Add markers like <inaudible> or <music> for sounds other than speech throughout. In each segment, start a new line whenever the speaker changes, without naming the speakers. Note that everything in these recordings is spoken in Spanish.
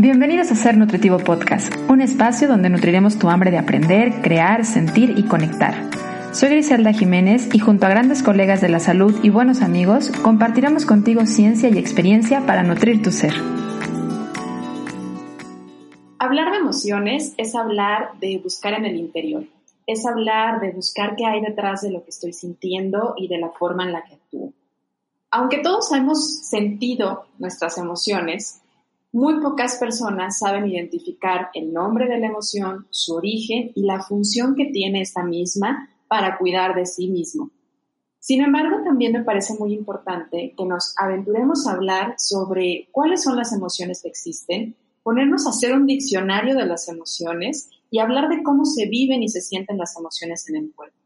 Bienvenidos a Ser Nutritivo Podcast, un espacio donde nutriremos tu hambre de aprender, crear, sentir y conectar. Soy Griselda Jiménez y junto a grandes colegas de la salud y buenos amigos, compartiremos contigo ciencia y experiencia para nutrir tu ser.
Hablar de emociones es hablar de buscar en el interior, es hablar de buscar qué hay detrás de lo que estoy sintiendo y de la forma en la que actúo. Aunque todos hemos sentido nuestras emociones, muy pocas personas saben identificar el nombre de la emoción, su origen y la función que tiene esta misma para cuidar de sí mismo. Sin embargo, también me parece muy importante que nos aventuremos a hablar sobre cuáles son las emociones que existen, ponernos a hacer un diccionario de las emociones y hablar de cómo se viven y se sienten las emociones en el cuerpo.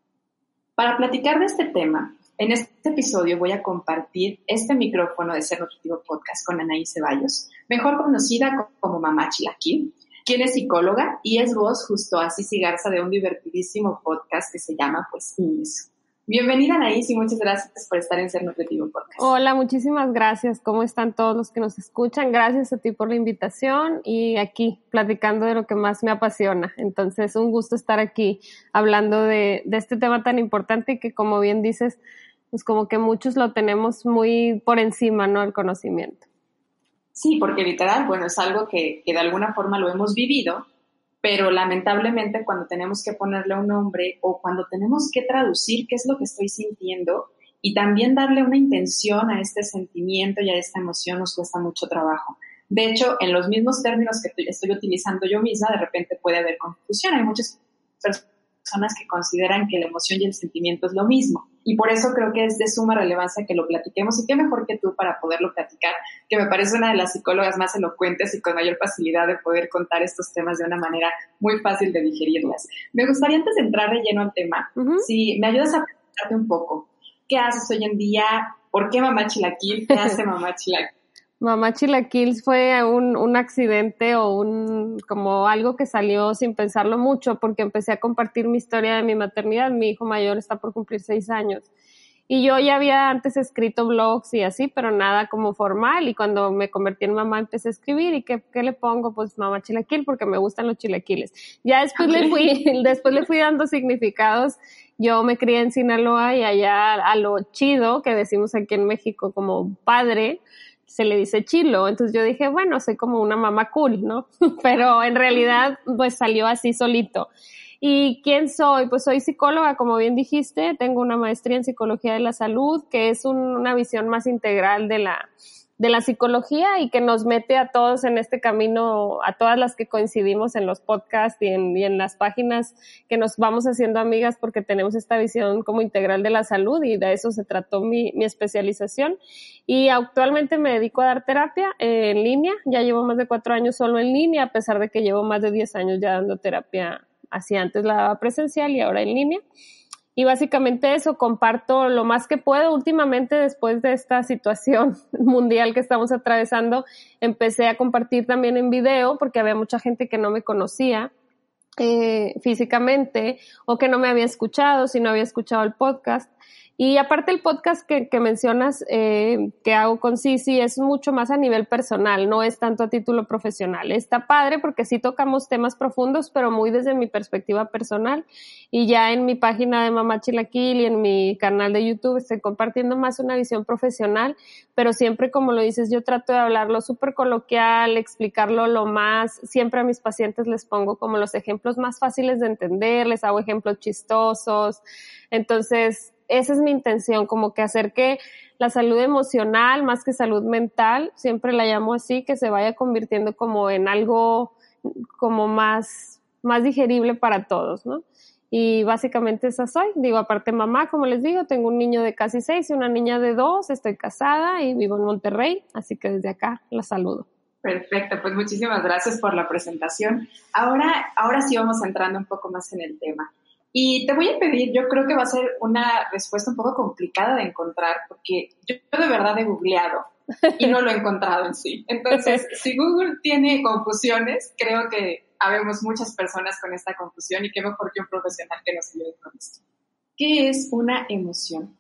Para platicar de este tema, en este episodio voy a compartir este micrófono de Ser Nutritivo Podcast con Anaí Ceballos, mejor conocida como Mamá Chilaquil, quien es psicóloga y es voz justo a Cici Garza de un divertidísimo podcast que se llama pues Ingreso. Bienvenida Anaís y muchas gracias por estar en Ser Nutritivo Podcast.
Hola, muchísimas gracias. ¿Cómo están todos los que nos escuchan? Gracias a ti por la invitación y aquí platicando de lo que más me apasiona. Entonces, un gusto estar aquí hablando de, de este tema tan importante que como bien dices, pues como que muchos lo tenemos muy por encima, ¿no? El conocimiento.
Sí, porque literal, bueno, es algo que, que de alguna forma lo hemos vivido, pero lamentablemente cuando tenemos que ponerle un nombre o cuando tenemos que traducir qué es lo que estoy sintiendo y también darle una intención a este sentimiento y a esta emoción nos cuesta mucho trabajo. De hecho, en los mismos términos que estoy utilizando yo misma, de repente puede haber confusión. Hay muchas personas que consideran que la emoción y el sentimiento es lo mismo. Y por eso creo que es de suma relevancia que lo platiquemos y qué mejor que tú para poderlo platicar, que me parece una de las psicólogas más elocuentes y con mayor facilidad de poder contar estos temas de una manera muy fácil de digerirlas. Me gustaría antes de entrar de lleno al tema, si me ayudas a preguntarte un poco, ¿qué haces hoy en día? ¿Por qué mamá chilaquil? ¿Qué hace mamá chilaquil?
Mamá Chilaquils fue un, un, accidente o un como algo que salió sin pensarlo mucho porque empecé a compartir mi historia de mi maternidad. Mi hijo mayor está por cumplir seis años. Y yo ya había antes escrito blogs y así, pero nada como formal. Y cuando me convertí en mamá empecé a escribir. ¿Y qué, qué le pongo? Pues mamá chilaquil, porque me gustan los chilaquiles. Ya después le fui, <laughs> después le fui dando significados. Yo me crié en Sinaloa y allá a lo chido, que decimos aquí en México como padre, se le dice chilo. Entonces yo dije, bueno, soy como una mamá cool, ¿no? <laughs> Pero en realidad, pues salió así solito. ¿Y quién soy? Pues soy psicóloga, como bien dijiste, tengo una maestría en psicología de la salud, que es una visión más integral de la, de la psicología y que nos mete a todos en este camino, a todas las que coincidimos en los podcasts y en, las páginas que nos vamos haciendo amigas porque tenemos esta visión como integral de la salud y de eso se trató mi, especialización. Y actualmente me dedico a dar terapia en línea, ya llevo más de cuatro años solo en línea, a pesar de que llevo más de diez años ya dando terapia, así antes la daba presencial y ahora en línea. Y básicamente eso, comparto lo más que puedo. Últimamente, después de esta situación <laughs> mundial que estamos atravesando, empecé a compartir también en video porque había mucha gente que no me conocía eh, físicamente o que no me había escuchado, si no había escuchado el podcast. Y aparte el podcast que, mencionas eh, que hago con Cici es mucho más a nivel personal, no es tanto a título profesional. Está padre porque sí tocamos temas profundos, pero muy desde mi perspectiva personal. Y ya en mi página de Mamá Chilaquil y en mi canal de YouTube estoy compartiendo más una visión profesional, pero siempre como lo dices, yo trato de hablarlo súper coloquial, explicarlo lo más, siempre a mis pacientes les pongo como los ejemplos más fáciles de entender, les hago ejemplos chistosos. Entonces, esa es mi intención, como que hacer que la salud emocional, más que salud mental, siempre la llamo así, que se vaya convirtiendo como en algo como más, más digerible para todos, ¿no? Y básicamente esa soy. Digo, aparte mamá, como les digo, tengo un niño de casi seis y una niña de dos, estoy casada y vivo en Monterrey, así que desde acá la saludo.
Perfecto, pues muchísimas gracias por la presentación. Ahora, ahora sí vamos entrando un poco más en el tema. Y te voy a pedir, yo creo que va a ser una respuesta un poco complicada de encontrar, porque yo de verdad he googleado y no lo he encontrado en sí. Entonces, <laughs> si Google tiene confusiones, creo que habemos muchas personas con esta confusión y qué mejor que un profesional que nos ayude con esto. ¿Qué es una emoción?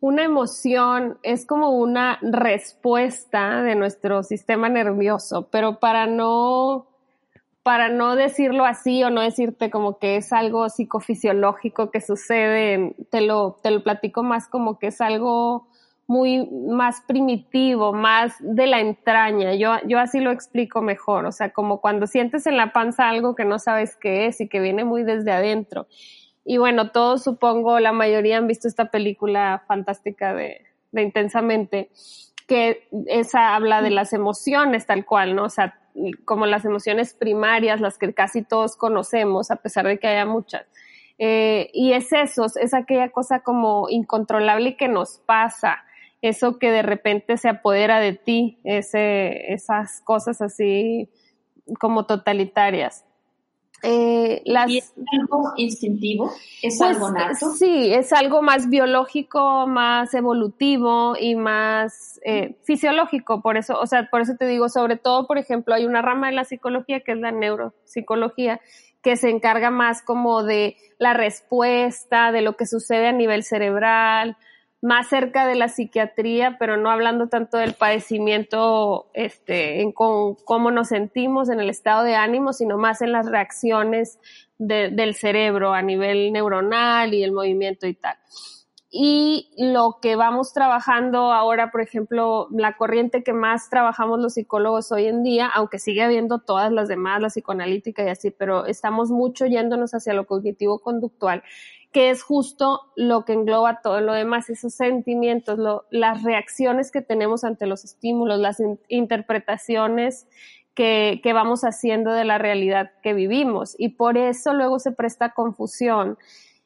una emoción es como una respuesta de nuestro sistema nervioso, pero para no para no decirlo así o no decirte como que es algo psicofisiológico que sucede, te lo, te lo platico más como que es algo muy más primitivo, más de la entraña. Yo, yo así lo explico mejor, o sea, como cuando sientes en la panza algo que no sabes qué es y que viene muy desde adentro. Y bueno, todos supongo, la mayoría han visto esta película fantástica de, de Intensamente, que esa habla de las emociones tal cual, ¿no? O sea, como las emociones primarias, las que casi todos conocemos, a pesar de que haya muchas. Eh, y es eso, es aquella cosa como incontrolable que nos pasa, eso que de repente se apodera de ti, ese, esas cosas así como totalitarias.
Eh, ¿Y es algo instintivo? ¿Es pues, algo nato?
Sí, es algo más biológico, más evolutivo y más eh, fisiológico. Por eso, o sea, por eso te digo, sobre todo, por ejemplo, hay una rama de la psicología que es la neuropsicología, que se encarga más como de la respuesta, de lo que sucede a nivel cerebral, más cerca de la psiquiatría, pero no hablando tanto del padecimiento, este, en cómo nos sentimos en el estado de ánimo, sino más en las reacciones del cerebro a nivel neuronal y el movimiento y tal. Y lo que vamos trabajando ahora, por ejemplo, la corriente que más trabajamos los psicólogos hoy en día, aunque sigue habiendo todas las demás, la psicoanalítica y así, pero estamos mucho yéndonos hacia lo cognitivo conductual, que es justo lo que engloba todo lo demás, esos sentimientos, las reacciones que tenemos ante los estímulos, las interpretaciones que, que, vamos haciendo de la realidad que vivimos. Y por eso luego se presta confusión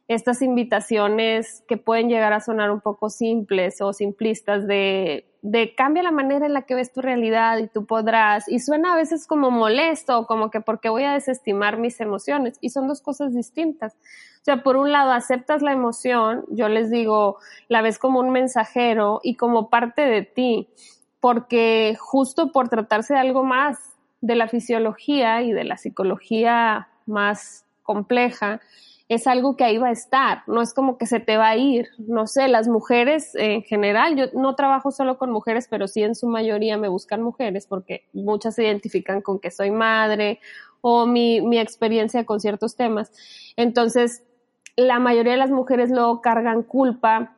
estas invitaciones que pueden llegar a sonar un poco simples o simplistas de, de cambia la manera en la que ves tu realidad y tú podrás. Y suena a veces como molesto, como que porque voy a desestimar mis emociones. Y son dos cosas distintas. O sea, por un lado aceptas la emoción, yo les digo, la ves como un mensajero y como parte de ti, porque justo por tratarse de algo más de la fisiología y de la psicología más compleja, es algo que ahí va a estar, no es como que se te va a ir. No sé, las mujeres en general, yo no trabajo solo con mujeres, pero sí en su mayoría me buscan mujeres porque muchas se identifican con que soy madre o mi, mi experiencia con ciertos temas. Entonces, la mayoría de las mujeres luego cargan culpa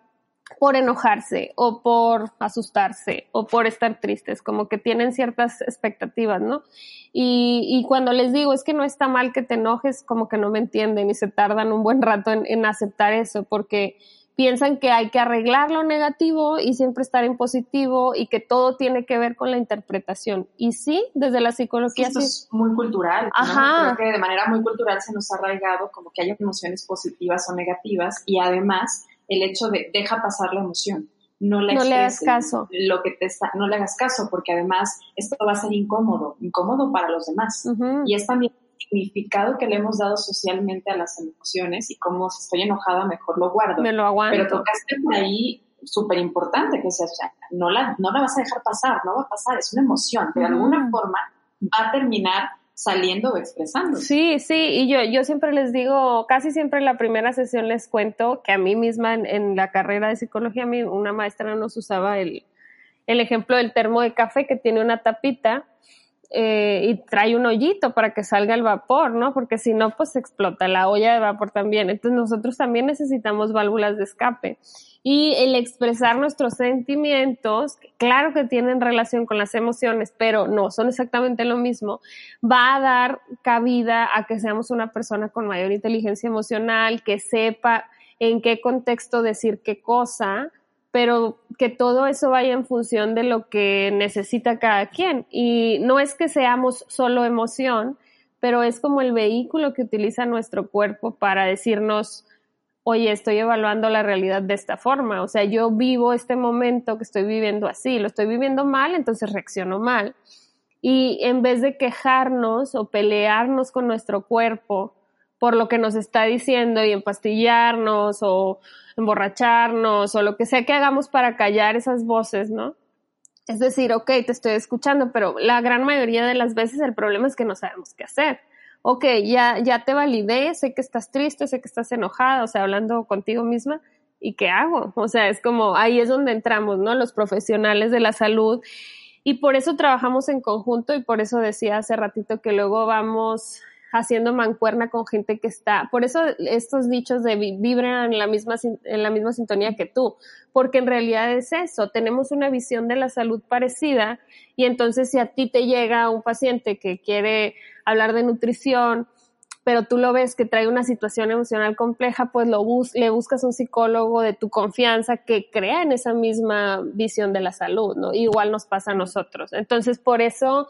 por enojarse o por asustarse o por estar tristes, como que tienen ciertas expectativas, ¿no? Y, y, cuando les digo es que no está mal que te enojes, como que no me entienden y se tardan un buen rato en, en aceptar eso, porque piensan que hay que arreglar lo negativo y siempre estar en positivo y que todo tiene que ver con la interpretación. Y sí, desde la psicología.
Esto es muy cultural. Ajá. Creo que de manera muy cultural se nos ha arraigado como que hay emociones positivas o negativas y además el hecho de deja pasar la emoción. No le,
hagas caso.
Lo que te está, no le hagas caso, porque además esto va a ser incómodo, incómodo para los demás. Y es también el significado que le hemos dado socialmente a las emociones y como si estoy enojada, mejor lo guardo.
Me lo aguanto.
Pero tocaste por ahí súper importante que sea, no la, no la vas a dejar pasar, no va a pasar, es una emoción, de alguna forma va a terminar saliendo o expresando.
Sí, sí, y yo, yo siempre les digo, casi siempre en la primera sesión les cuento que a mí misma en, la carrera de psicología, mí una maestra nos usaba el, el ejemplo del termo de café que tiene una tapita eh, y trae un hoyito para que salga el vapor, ¿no? Porque si no, pues explota la olla de vapor también. Entonces nosotros también necesitamos válvulas de escape. Y el expresar nuestros sentimientos, claro que tienen relación con las emociones, pero no, son exactamente lo mismo, va a dar cabida a que seamos una persona con mayor inteligencia emocional, que sepa en qué contexto decir qué cosa, pero que todo eso vaya en función de lo que necesita cada quien. Y no es que seamos solo emoción, pero es como el vehículo que utiliza nuestro cuerpo para decirnos, oye, estoy evaluando la realidad de esta forma, o sea, yo vivo este momento que estoy viviendo así, lo estoy viviendo mal, entonces reacciono mal. Y en vez de quejarnos o pelearnos con nuestro cuerpo por lo que nos está diciendo y empastillarnos o emborracharnos o lo que sea que hagamos para callar esas voces, ¿no? Es decir, ok, te estoy escuchando, pero la gran mayoría de las veces el problema es que no sabemos qué hacer ok, ya, ya te validé, sé que estás triste, sé que estás enojada, o sea, hablando contigo misma, ¿y qué hago? O sea, es como ahí es donde entramos, ¿no? Los profesionales de la salud. Y por eso trabajamos en conjunto y por eso decía hace ratito que luego vamos haciendo mancuerna con gente que está, por eso estos dichos de vibran en la misma, en la misma sintonía que tú, porque en realidad es eso, tenemos una visión de la salud parecida y entonces si a ti te llega un paciente que quiere hablar de nutrición, pero tú lo ves que trae una situación emocional compleja, pues lo bus le buscas un psicólogo de tu confianza que crea en esa misma visión de la salud, ¿no? Igual nos pasa a nosotros. Entonces, por eso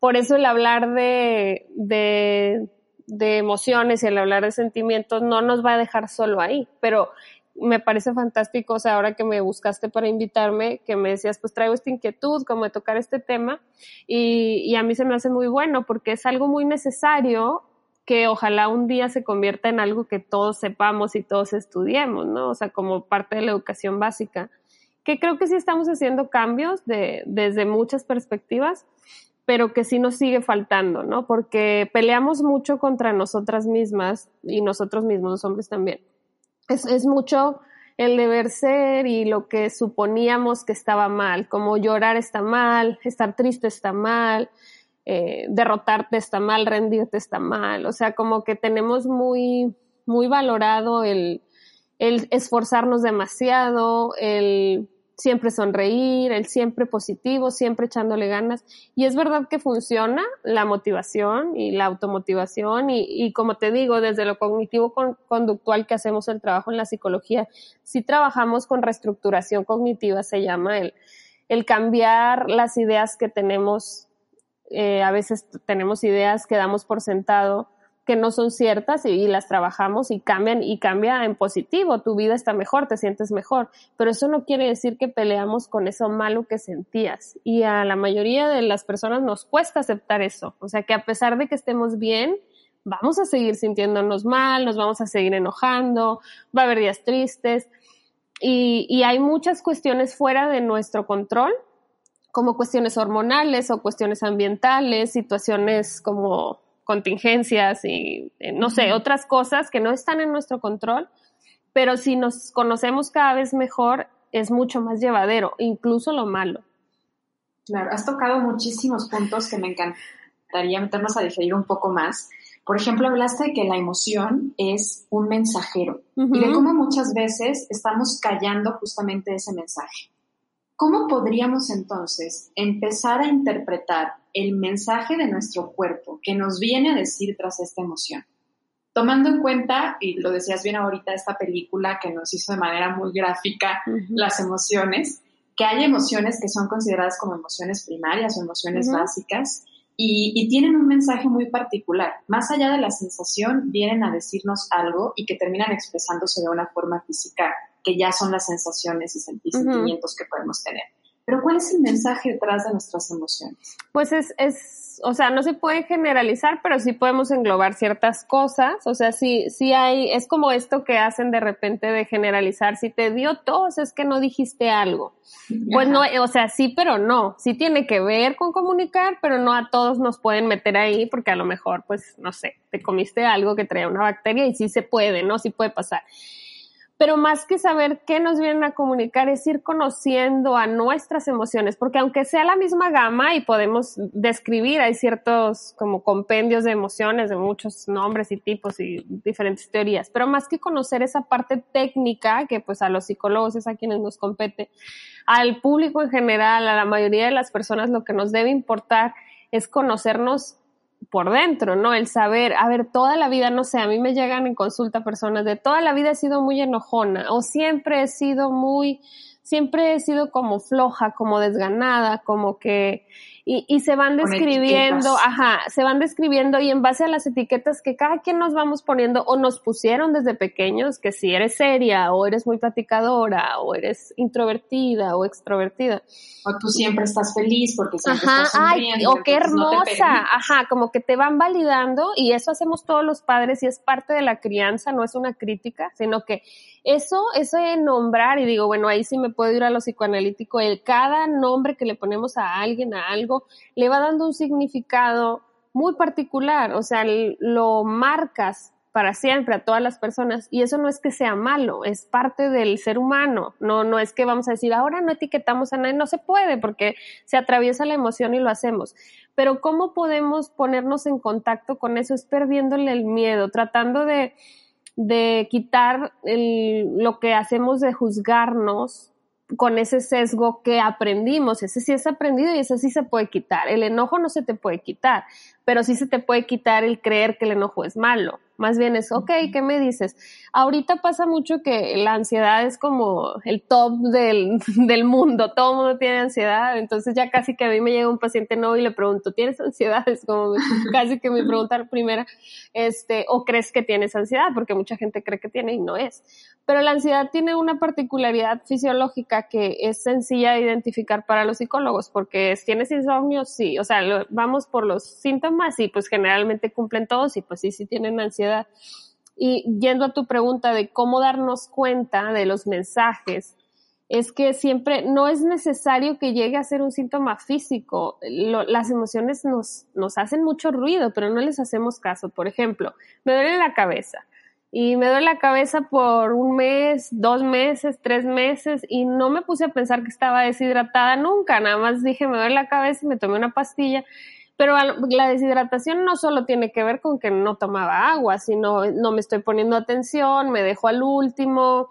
por eso el hablar de, de, de emociones y el hablar de sentimientos no nos va a dejar solo ahí, pero me parece fantástico, o sea, ahora que me buscaste para invitarme, que me decías, pues traigo esta inquietud, como de tocar este tema, y, y, a mí se me hace muy bueno porque es algo muy necesario que ojalá un día se convierta en algo que todos sepamos y todos estudiemos, ¿no? O sea, como parte de la educación básica, que creo que sí estamos haciendo cambios de, desde muchas perspectivas, pero que sí nos sigue faltando, ¿no? Porque peleamos mucho contra nosotras mismas y nosotros mismos, los hombres también. Es, mucho el deber ser y lo que suponíamos que estaba mal, como llorar está mal, estar triste está mal, eh, derrotarte está mal, rendirte está mal, o sea, como que tenemos muy, muy valorado el esforzarnos demasiado, el siempre sonreír, el siempre positivo, siempre echándole ganas. Y es verdad que funciona la motivación y la automotivación y, como te digo, desde lo cognitivo conductual que hacemos el trabajo en la psicología, si trabajamos con reestructuración cognitiva, se llama el, el cambiar las ideas que tenemos. Eh, a veces tenemos ideas que damos por sentado que no son ciertas y, las trabajamos y cambian y cambia en positivo, tu vida está mejor, te sientes mejor, pero eso no quiere decir que peleamos con eso malo que sentías. Y a la mayoría de las personas nos cuesta aceptar eso, o sea que a pesar de que estemos bien, vamos a seguir sintiéndonos mal, nos vamos a seguir enojando, va a haber días tristes. Y, y hay muchas cuestiones fuera de nuestro control como cuestiones hormonales o cuestiones ambientales, situaciones como contingencias y, eh, no sé, otras cosas que no están en nuestro control, pero si nos conocemos cada vez mejor, es mucho más llevadero, incluso lo malo.
Claro, has tocado muchísimos puntos que me encantaría meternos a diferir un poco más. Por ejemplo, hablaste de que la emoción es un mensajero y de cómo muchas veces estamos callando justamente ese mensaje. ¿Cómo podríamos entonces empezar a interpretar el mensaje de nuestro cuerpo que nos viene a decir tras esta emoción? Tomando en cuenta, y lo decías bien ahorita, esta película que nos hizo de manera muy gráfica las emociones, que hay emociones que son consideradas como emociones primarias o emociones básicas y, y, tienen un mensaje muy particular. Más allá de la sensación, vienen a decirnos algo y que terminan expresándose de una forma física que ya son las sensaciones y sentimientos que podemos tener. Pero ¿cuál es el mensaje detrás de nuestras emociones?
Pues es, es, o sea, no se puede generalizar, pero sí podemos englobar ciertas cosas. O sea, sí, sí hay, es como esto que hacen de repente de generalizar. Si te dio tos, es que no dijiste algo. Pues no, o sea, sí, pero no. Sí tiene que ver con comunicar, pero no a todos nos pueden meter ahí porque a lo mejor, pues, no sé, te comiste algo que traía una bacteria y sí se puede, ¿no? Sí puede pasar pero más que saber qué nos vienen a comunicar es ir conociendo a nuestras emociones, porque aunque sea la misma gama y podemos describir, hay ciertos como compendios de emociones de muchos nombres y tipos y diferentes teorías, pero más que conocer esa parte técnica, que pues a los psicólogos es a quienes nos compete, al público en general, a la mayoría de las personas lo que nos debe importar es conocernos por dentro, ¿no? El saber, a ver, toda la vida, no sé, a mí me llegan en consulta personas de toda la vida he sido muy enojona o siempre he sido muy, siempre he sido como floja, como desganada, como que y, y se van describiendo, ajá, se van describiendo y en base a las etiquetas que cada quien nos vamos poniendo o nos pusieron desde pequeños, que si eres seria o eres muy platicadora o eres introvertida o extrovertida.
O tú siempre estás feliz porque siempre estás sonriendo.
o qué hermosa, ajá, como que te van validando y eso hacemos todos los padres y es parte de la crianza, no es una crítica, sino que eso, eso de nombrar, y digo, bueno, ahí sí me puedo ir a lo psicoanalítico, el cada nombre que le ponemos a alguien, a algo, le va dando un significado muy particular, o sea, lo marcas para siempre a todas las personas y eso no es que sea malo, es parte del ser humano, no, no es que vamos a decir ahora no etiquetamos a nadie, no se puede porque se atraviesa la emoción y lo hacemos, pero ¿cómo podemos ponernos en contacto con eso? Es perdiéndole el miedo, tratando de, de quitar lo que hacemos de juzgarnos con ese sesgo que aprendimos, ese sí es aprendido y ese sí se puede quitar. El enojo no se te puede quitar, pero sí se te puede quitar el creer que el enojo es malo. Más bien es, ok, ¿qué me dices? Ahorita pasa mucho que la ansiedad es como el top del, <laughs> del mundo, todo el mundo tiene ansiedad, entonces ya casi que a mí me llega un paciente nuevo y le pregunto, ¿tienes <laughs> ansiedad? Es como <laughs> casi que mi pregunta primera, este, o crees que tienes ansiedad, porque mucha gente cree que tiene y no es. Pero la ansiedad tiene una particularidad fisiológica que es sencilla de identificar para los psicólogos, porque es, ¿tienes insomnio? Sí, o sea, vamos por los síntomas y pues generalmente cumplen todos y pues sí, sí tienen ansiedad y yendo a tu pregunta de cómo darnos cuenta de los mensajes, es que siempre no es necesario que llegue a ser un síntoma físico. las emociones nos, nos hacen mucho ruido, pero no les hacemos caso. Por ejemplo, me duele la cabeza y me duele la cabeza por un mes, dos meses, tres meses y no me puse a pensar que estaba deshidratada nunca. Nada más dije, me duele la cabeza y me tomé una pastilla pero la deshidratación no solo tiene que ver con que no tomaba agua, sino no me estoy poniendo atención, me dejo al último,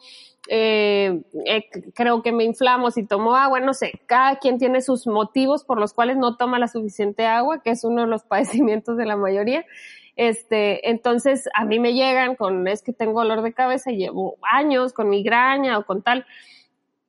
eh, eh, creo que me inflamo si tomo agua, no sé, cada quien tiene sus motivos por los cuales no toma la suficiente agua, que es uno de los <laughs> padecimientos de la mayoría. Este, entonces a mí me llegan con, es que tengo dolor de cabeza y llevo años con migraña o con tal.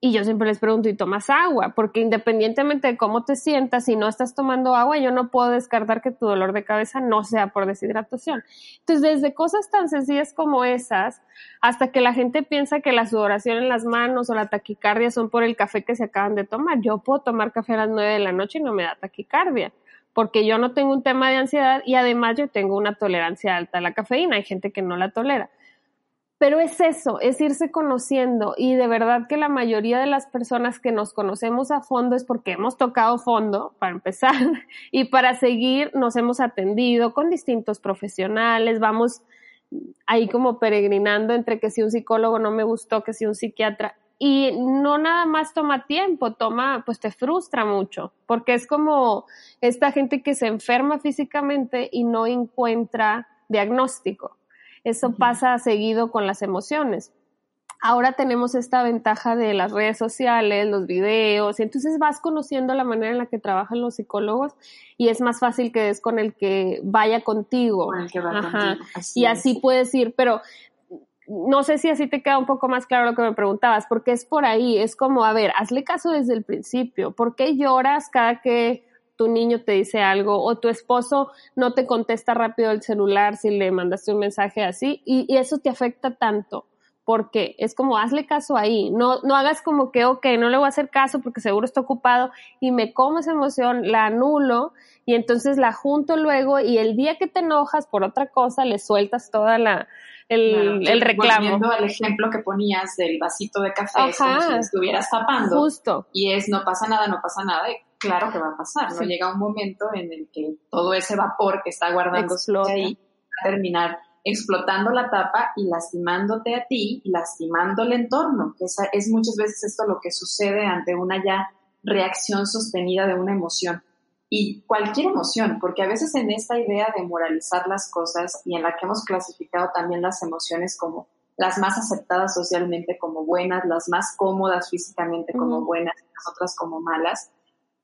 Y yo siempre les pregunto, ¿y tomas agua? Porque independientemente de cómo te sientas, si no estás tomando agua, yo no puedo descartar que tu dolor de cabeza no sea por deshidratación. Entonces, desde cosas tan sencillas como esas, hasta que la gente piensa que la sudoración en las manos o la taquicardia son por el café que se acaban de tomar. Yo puedo tomar café a las nueve de la noche y no me da taquicardia porque yo no tengo un tema de ansiedad y además yo tengo una tolerancia alta a la cafeína. Hay gente que no la tolera. Pero es eso, es irse conociendo y de verdad que la mayoría de las personas que nos conocemos a fondo es porque hemos tocado fondo, para empezar, <laughs> y para seguir nos hemos atendido con distintos profesionales, vamos ahí como peregrinando entre que si un psicólogo no me gustó, que si un psiquiatra, y no nada más toma tiempo, toma, pues te frustra mucho, porque es como esta gente que se enferma físicamente y no encuentra diagnóstico. Eso pasa seguido con las emociones. Ahora tenemos esta ventaja de las redes sociales, los videos, y entonces vas conociendo la manera en la que trabajan los psicólogos y es más fácil que des con el que vaya contigo. y así puedes ir, pero no sé si así te queda un poco más claro lo que me preguntabas, porque es por ahí, es como, a ver, hazle caso desde el principio, ¿por qué lloras cada que tu niño te dice algo o tu esposo no te contesta rápido el celular si le mandaste un mensaje así y, eso te afecta tanto porque es como hazle caso ahí, no, no hagas como que, ok, no le voy a hacer caso porque seguro está ocupado y me como esa emoción, la anulo y entonces la junto luego y el día que te enojas por otra cosa le sueltas toda la, el, el reclamo.
Volviendo al ejemplo que ponías del vasito de café, es como si estuvieras tapando.
Justo.
Y es no pasa nada, no pasa nada claro que va a pasar, ¿no? Llega un momento en el que todo ese vapor que está guardándose ahí va a terminar explotando la tapa y lastimándote a ti lastimando el entorno, que es, muchas veces esto lo que sucede ante una ya reacción sostenida de una emoción. Y cualquier emoción, porque a veces en esta idea de moralizar las cosas y en la que hemos clasificado también las emociones como las más aceptadas socialmente como buenas, las más cómodas físicamente como buenas, las otras como malas,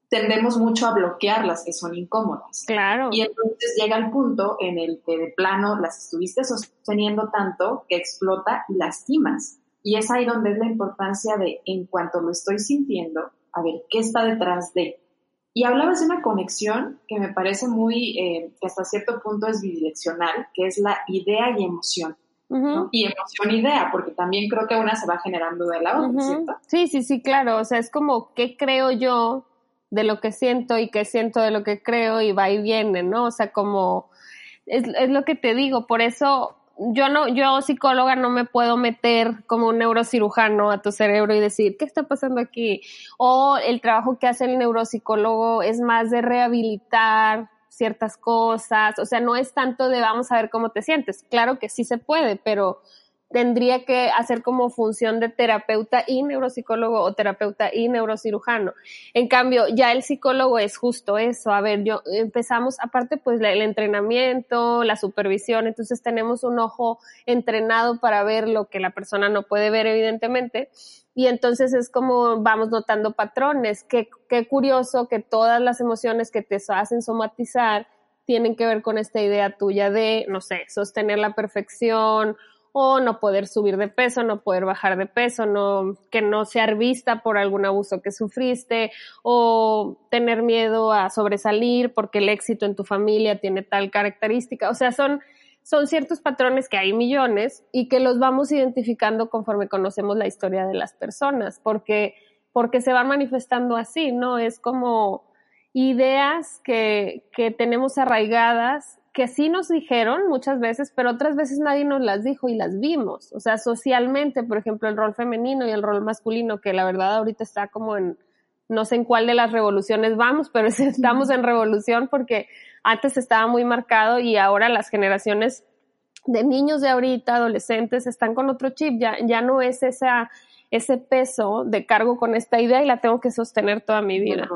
tendemos mucho a bloquear las que son incómodas.
Claro.
Y entonces llega el punto en el que de plano las estuviste sosteniendo tanto que explota y lastimas. Y es ahí donde es la importancia de, en cuanto lo estoy sintiendo, a ver, ¿qué está detrás de? Y hablabas de una conexión que me parece muy, eh, que hasta cierto punto es bidireccional, que es la idea y emoción. Y emoción-idea, porque también creo que una se va generando de la otra, ¿cierto?
Sí, sí, sí, claro. O sea, es como, ¿qué creo yo de lo que siento y que siento de lo que creo y va y viene, ¿no? O sea, como es, es lo que te digo, por eso yo no, yo psicóloga no me puedo meter como un neurocirujano a tu cerebro y decir, ¿qué está pasando aquí? O el trabajo que hace el neuropsicólogo es más de rehabilitar ciertas cosas, o sea, no es tanto de vamos a ver cómo te sientes, claro que sí se puede, pero tendría que hacer como función de terapeuta y neuropsicólogo o terapeuta y neurocirujano. En cambio, ya el psicólogo es justo eso. A ver, yo empezamos, aparte pues el entrenamiento, la supervisión, entonces tenemos un ojo entrenado para ver lo que la persona no puede ver evidentemente. Y entonces es como vamos notando patrones. Qué, qué curioso que todas las emociones que te hacen somatizar tienen que ver con esta idea tuya de, no sé, sostener la perfección o no poder subir de peso, no poder bajar de peso, no, que no ser vista por algún abuso que sufriste, o tener miedo a sobresalir porque el éxito en tu familia tiene tal característica. O sea, son, son ciertos patrones que hay millones y que los vamos identificando conforme conocemos la historia de las personas, porque, porque se van manifestando así, ¿no? Es como ideas que, que tenemos arraigadas que sí nos dijeron muchas veces, pero otras veces nadie nos las dijo y las vimos. O sea, socialmente, por ejemplo, el rol femenino y el rol masculino, que la verdad ahorita está como en, no sé en cuál de las revoluciones vamos, pero <laughs> estamos en revolución porque antes estaba muy marcado y ahora las generaciones de niños de ahorita, adolescentes, están con otro chip, ya, ya no es esa, ese peso de cargo con esta idea y la tengo que sostener toda mi vida.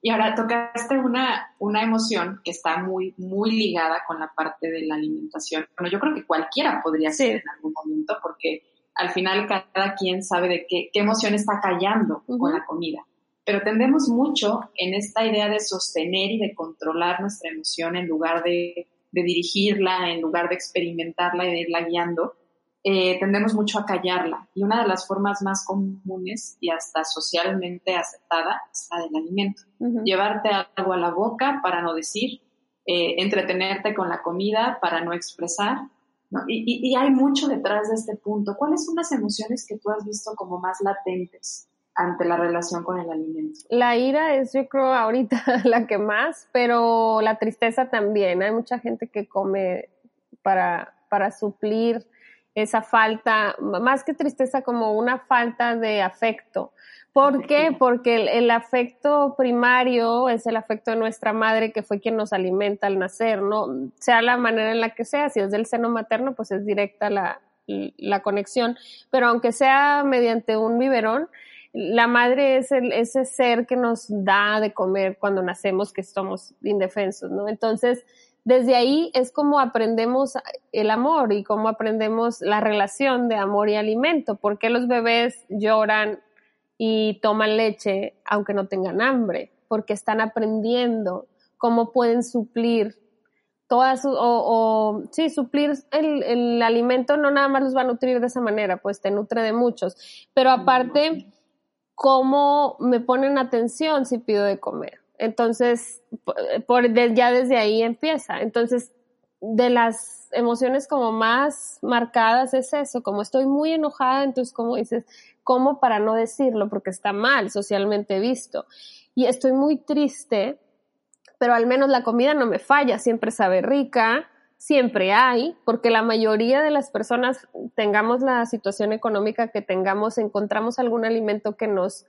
Y ahora tocaste una, una emoción que está muy, muy ligada con la parte de la alimentación. Bueno, yo creo que cualquiera podría ser en algún momento porque al final cada quien sabe de qué, qué emoción está callando con la comida. Pero tendemos mucho en esta idea de sostener y de controlar nuestra emoción en lugar de, de dirigirla, en lugar de experimentarla y de irla guiando eh, tendemos mucho a callarla. Y una de las formas más comunes y hasta socialmente aceptada es la del alimento. Llevarte algo a la boca para no decir, eh, entretenerte con la comida para no expresar. Y, y, hay mucho detrás de este punto. ¿Cuáles son las emociones que tú has visto como más latentes ante la relación con el alimento?
La ira es, yo creo, ahorita <laughs> la que más, pero la tristeza también. Hay mucha gente que come para, para suplir esa falta, más que tristeza, como una falta de afecto. ¿Por qué? Porque el, afecto primario es el afecto de nuestra madre, que fue quien nos alimenta al nacer, ¿no? Sea la manera en la que sea, si es del seno materno, pues es directa la, la conexión, pero aunque sea mediante un biberón, la madre es el, ese ser que nos da de comer cuando nacemos, que somos indefensos, ¿no? Entonces, desde ahí es como aprendemos el amor y cómo aprendemos la relación de amor y alimento. ¿Por qué los bebés lloran y toman leche aunque no tengan hambre? Porque están aprendiendo cómo pueden suplir todas o, o sí, suplir el, el, alimento no nada más los va a nutrir de esa manera, pues te nutre de muchos, pero aparte, cómo me ponen atención si pido de comer entonces, por, ya desde ahí empieza. Entonces, de las emociones como más marcadas es eso, como estoy muy enojada, entonces como dices, ¿cómo para no decirlo? Porque está mal socialmente visto. Y estoy muy triste, pero al menos la comida no me falla, siempre sabe rica, siempre hay, porque la mayoría de las personas, tengamos la situación económica que tengamos, encontramos algún alimento que nos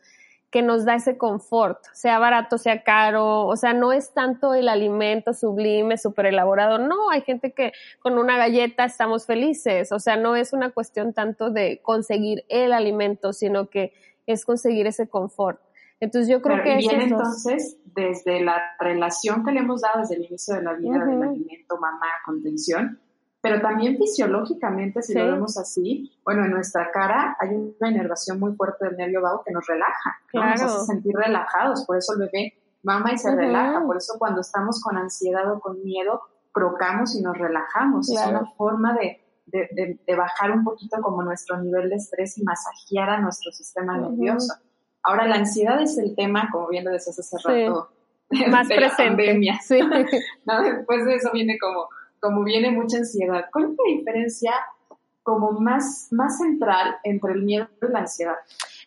que nos da ese confort, sea barato, sea caro, o sea, no es tanto el alimento sublime, súper elaborado, no, hay gente que con una galleta estamos felices, o sea, no es una cuestión tanto de conseguir el alimento, sino que es conseguir ese confort. Entonces yo creo que...
Viene entonces desde la relación que le hemos dado desde el inicio de la vida del alimento, mamá, contención, pero también fisiológicamente, si lo vemos así, bueno, en nuestra cara hay una inervación muy fuerte del nervio vago que nos relaja, nos hace sentir relajados, por eso el bebé mama y se relaja, por eso cuando estamos con ansiedad o con miedo, crocamos y nos relajamos, es una forma de, de, de, bajar un poquito como nuestro nivel de estrés y masajear a nuestro sistema nervioso. Ahora, la ansiedad es el tema, como bien lo decías hace rato, <laughs>
más presente.
Sí. <laughs> Después de eso viene como como viene mucha ansiedad. ¿Cuál es la diferencia como más, más central entre el miedo y la ansiedad?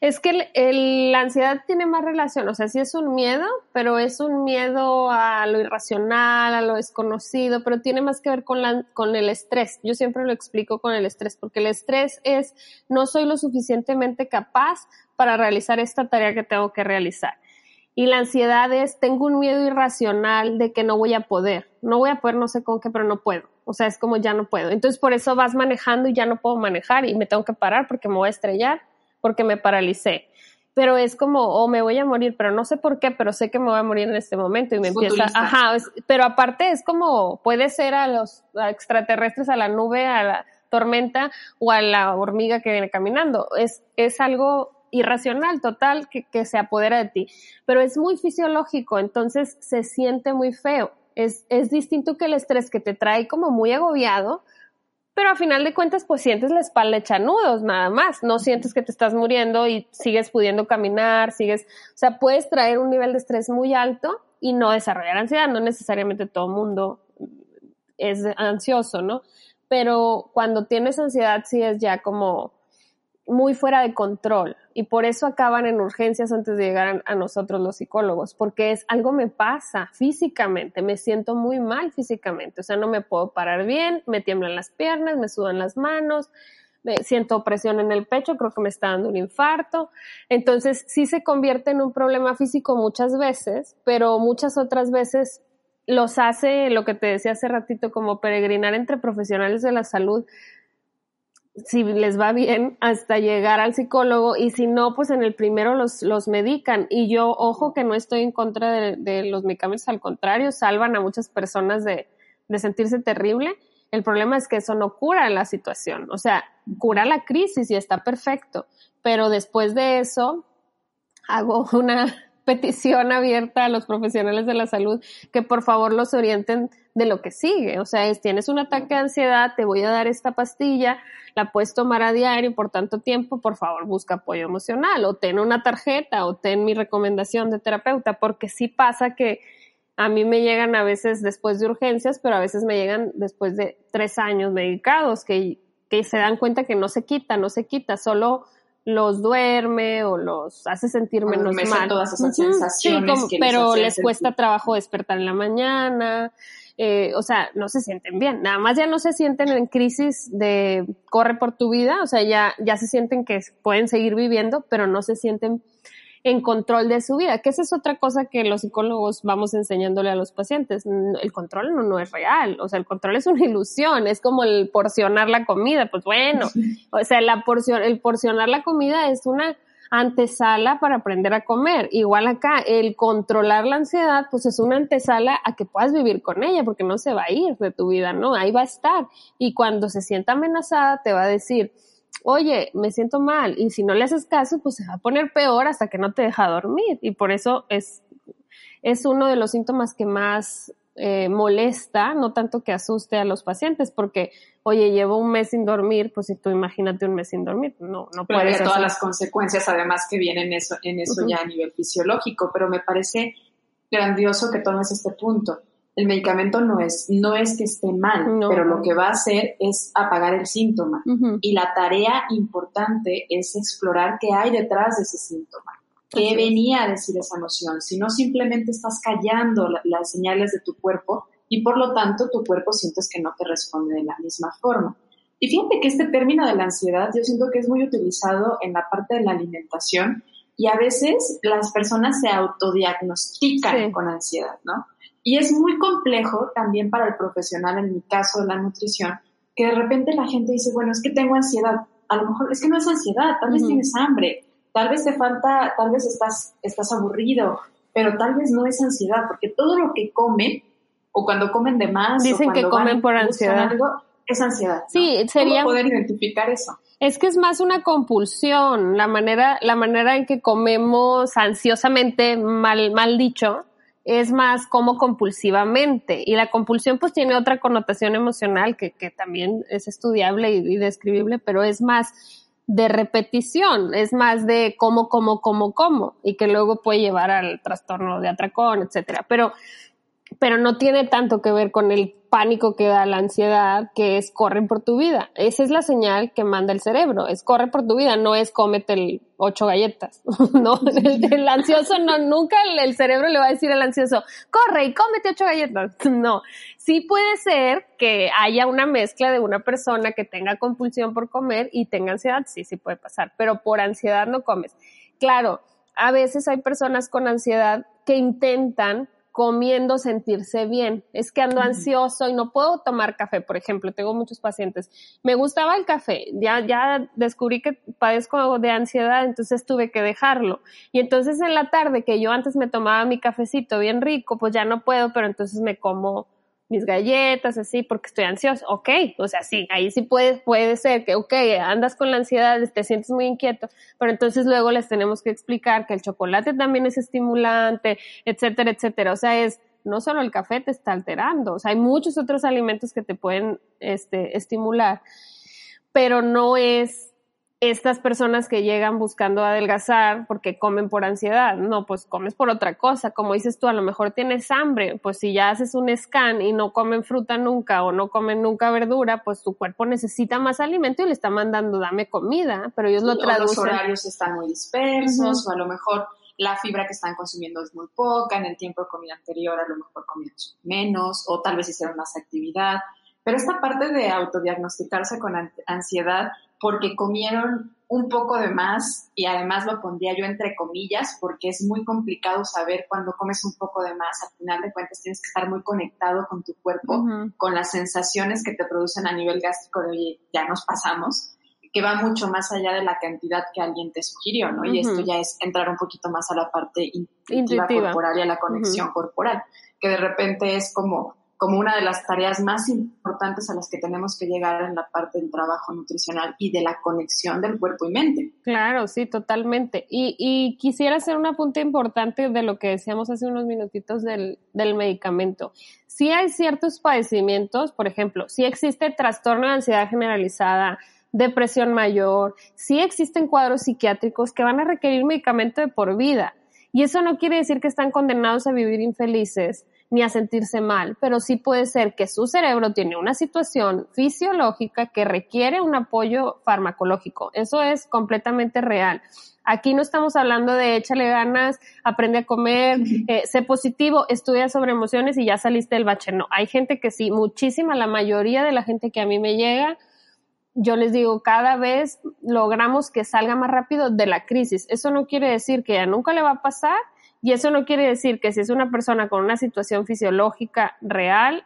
Es que la ansiedad tiene más relación, o sea, sí es un miedo, pero es un miedo a lo irracional, a lo desconocido, pero tiene más que ver con, la, con el estrés. Yo siempre lo explico con el estrés, porque el estrés es no soy lo suficientemente capaz para realizar esta tarea que tengo que realizar. Y la ansiedad es, tengo un miedo irracional de que no voy a poder. No voy a poder, no sé con qué, pero no puedo. O sea, es como ya no puedo. Entonces por eso vas manejando y ya no puedo manejar y me tengo que parar porque me voy a estrellar, porque me paralicé. Pero es como, o oh, me voy a morir, pero no sé por qué, pero sé que me voy a morir en este momento y me empieza, ajá, pero aparte es como, puede ser a los extraterrestres, a la nube, a la tormenta o a la hormiga que viene caminando. Es, es algo irracional, total, que, se apodera de ti. Pero es muy fisiológico, entonces se siente muy feo es, es distinto que el estrés que te trae como muy agobiado, pero a final de cuentas pues sientes la espalda hecha nudos nada más, no sientes que te estás muriendo y sigues pudiendo caminar, sigues, o sea, puedes traer un nivel de estrés muy alto y no desarrollar ansiedad, no necesariamente todo mundo es ansioso, ¿no? Pero cuando tienes ansiedad sí es ya como muy fuera de control y por eso acaban en urgencias antes de llegar a, nosotros los psicólogos, porque es algo me pasa físicamente, me siento muy mal físicamente, o sea, no me puedo parar bien, me tiemblan las piernas, me sudan las manos, me siento presión en el pecho, creo que me está dando un infarto. Entonces, sí se convierte en un problema físico muchas veces, pero muchas otras veces los hace, lo que te decía hace ratito, como peregrinar entre profesionales de la salud, si les va bien hasta llegar al psicólogo y si no, pues en el primero los, los medican. Y yo, ojo que no estoy en contra de, los medicamentos, al contrario, salvan a muchas personas de, de sentirse terrible. El problema es que eso no cura la situación, o sea, cura la crisis y está perfecto, pero después de eso hago una <laughs> petición abierta a los profesionales de la salud que por favor los orienten de lo que sigue. O sea, es, tienes un ataque de ansiedad, te voy a dar esta pastilla, la puedes tomar a diario por tanto tiempo, por favor busca apoyo emocional o ten una tarjeta o ten mi recomendación de terapeuta, porque sí pasa que a mí me llegan a veces después de urgencias, pero a veces me llegan después de tres años medicados que, que se dan cuenta que no se quita, no se quita, solo los duerme o los hace sentir menos mal.
Todas esas sensaciones
pero les cuesta trabajo despertar en la mañana, eh, o sea, no se sienten bien. Nada más ya no se sienten en crisis de corre por tu vida, o sea, ya, ya se sienten que pueden seguir viviendo, pero no se sienten en control de su vida, que esa es otra cosa que los psicólogos vamos enseñándole a los pacientes. El control no, no es real, o sea, el control es una ilusión, es como el porcionar la comida, pues bueno, o sea, la porción, el porcionar la comida es una antesala para aprender a comer. Igual acá, el controlar la ansiedad, pues es una antesala a que puedas vivir con ella, porque no se va a ir de tu vida, ¿no? Ahí va a estar. Y cuando se sienta amenazada, te va a decir, oye, me siento mal. Y si no le haces caso, pues se va a poner peor hasta que no te deja dormir. Y por eso es, es uno de los síntomas que más eh, molesta, no tanto que asuste a los pacientes, porque, oye, llevo un mes sin dormir, pues si tú imagínate un mes sin dormir, no, no
puedes. Pero todas las consecuencias, además, que vienen eso, en eso ya a nivel fisiológico, pero me parece grandioso que tomes este punto. El medicamento no es, no es que esté mal, pero lo que va a hacer es apagar el síntoma. Y la tarea importante es explorar qué hay detrás de ese síntoma qué venía a decir esa emoción, si no simplemente estás callando las señales de tu cuerpo y por lo tanto tu cuerpo sientes que no te responde de la misma forma. Y fíjate que este término de la ansiedad yo siento que es muy utilizado en la parte de la alimentación y a veces las personas se autodiagnostican con ansiedad, ¿no? Y es muy complejo también para el profesional, en mi caso de la nutrición, que de repente la gente dice, bueno, es que tengo ansiedad. A lo mejor es que no es ansiedad, tal vez tienes hambre, Tal vez te falta, tal vez estás, estás aburrido, pero tal vez no es ansiedad, porque todo lo que comen, o cuando comen de más,
dicen que comen por ansiedad.
es ansiedad.
Sí, sería.
¿Cómo poder identificar eso?
Es que es más una compulsión, la manera, la manera en que comemos ansiosamente, mal, mal dicho, es más como compulsivamente. Y la compulsión pues tiene otra connotación emocional que, que también es estudiable y, y describible, pero es más de repetición, es más de cómo, cómo, cómo, cómo, y que luego puede llevar al trastorno de atracón, etcétera. Pero pero no tiene tanto que ver con el pánico que da la ansiedad, que es corre por tu vida. Esa es la señal que manda el cerebro, es corre por tu vida, no es cómete el ocho galletas, <laughs> ¿no? El, ansioso no, nunca el, cerebro le va a decir al ansioso, corre y cómete ocho galletas. <laughs> No, sí puede ser que haya una mezcla de una persona que tenga compulsión por comer y tenga ansiedad, sí, sí puede pasar, pero por ansiedad no comes. Claro, a veces hay personas con ansiedad que intentan comiendo sentirse bien. Es que ando ansioso y no puedo tomar café, por ejemplo. Tengo muchos pacientes. Me gustaba el café. Ya, ya descubrí que padezco de ansiedad, entonces tuve que dejarlo. Y entonces en la tarde, que yo antes me tomaba mi cafecito bien rico, pues ya no puedo, pero entonces me como mis galletas, así, porque estoy ansioso. Ok, o sea, sí, ahí sí puede, puede ser que, ok, andas con la ansiedad, te sientes muy inquieto, pero entonces luego les tenemos que explicar que el chocolate también es estimulante, etcétera, etcétera. O sea, es, no solo el café te está alterando, o sea, hay muchos otros alimentos que te pueden, este, estimular, pero no es estas personas que llegan buscando adelgazar porque comen por ansiedad, no, pues comes por otra cosa, como dices tú, a lo mejor tienes hambre, pues si ya haces un scan y no comen fruta nunca o no comen nunca verdura, pues tu cuerpo necesita más alimento y le está mandando dame comida, pero ellos lo traducen.
Los horarios están muy dispersos o a lo mejor la fibra que están consumiendo es muy poca, en el tiempo de comida anterior a lo mejor comieron menos o tal vez hicieron más actividad. Pero esta parte de autodiagnosticarse con ansiedad porque comieron un poco de más y además lo pondría yo entre comillas porque es muy complicado saber cuando comes un poco de más. Al final de cuentas tienes que estar muy conectado con tu cuerpo, con las sensaciones que te producen a nivel gástrico de oye, ya nos pasamos, que va mucho más allá de la cantidad que alguien te sugirió, ¿no? Y esto ya es entrar un poquito más a la parte intuitiva, corporal y a la conexión corporal, que de repente es como como una de las tareas más importantes a las que tenemos que llegar en la parte del trabajo nutricional y de la conexión del cuerpo y mente.
Claro, sí, totalmente. Y, y quisiera hacer un apunte importante de lo que decíamos hace unos minutitos del, del medicamento. Sí hay ciertos padecimientos, por ejemplo, si existe trastorno de ansiedad generalizada, depresión mayor, sí existen cuadros psiquiátricos que van a requerir medicamento de por vida. Y eso no quiere decir que están condenados a vivir infelices, ni a sentirse mal, pero sí puede ser que su cerebro tiene una situación fisiológica que requiere un apoyo farmacológico. Eso es completamente real. Aquí no estamos hablando de échale ganas, aprende a comer, eh, sé positivo, estudia sobre emociones y ya saliste del bache. No, hay gente que sí, muchísima, la mayoría de la gente que a mí me llega, yo les digo, cada vez logramos que salga más rápido de la crisis. Eso no quiere decir que ya nunca le va a pasar, y eso no quiere decir que si es una persona con una situación fisiológica real,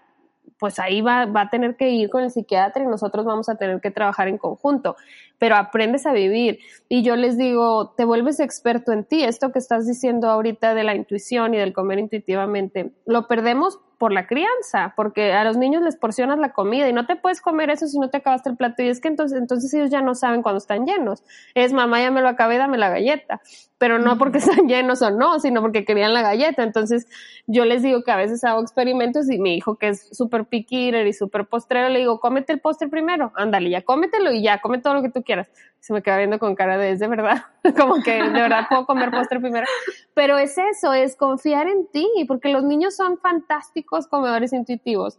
pues ahí va, va, a tener que ir con el psiquiatra y nosotros vamos a tener que trabajar en conjunto, pero aprendes a vivir. Y yo les digo, te vuelves experto en ti. Esto que estás diciendo ahorita de la intuición y del comer intuitivamente, lo perdemos por la crianza, porque a los niños les porcionas la comida y no te puedes comer eso si no te acabaste el plato. Y es que entonces, entonces ellos ya no saben cuando están llenos. Es mamá, ya me lo acabé, dame la galleta. Pero no porque están llenos o no, sino porque querían la galleta. Entonces yo les digo que a veces hago experimentos y mi hijo que es súper picky y súper postrero, le digo, cómete el postre primero, ándale, ya cómetelo y ya, come todo lo que tú quieras se me queda viendo con cara de, es de verdad, <laughs> como que de verdad puedo comer postre primero. Pero es eso, es confiar en ti, porque los niños son fantásticos comedores intuitivos.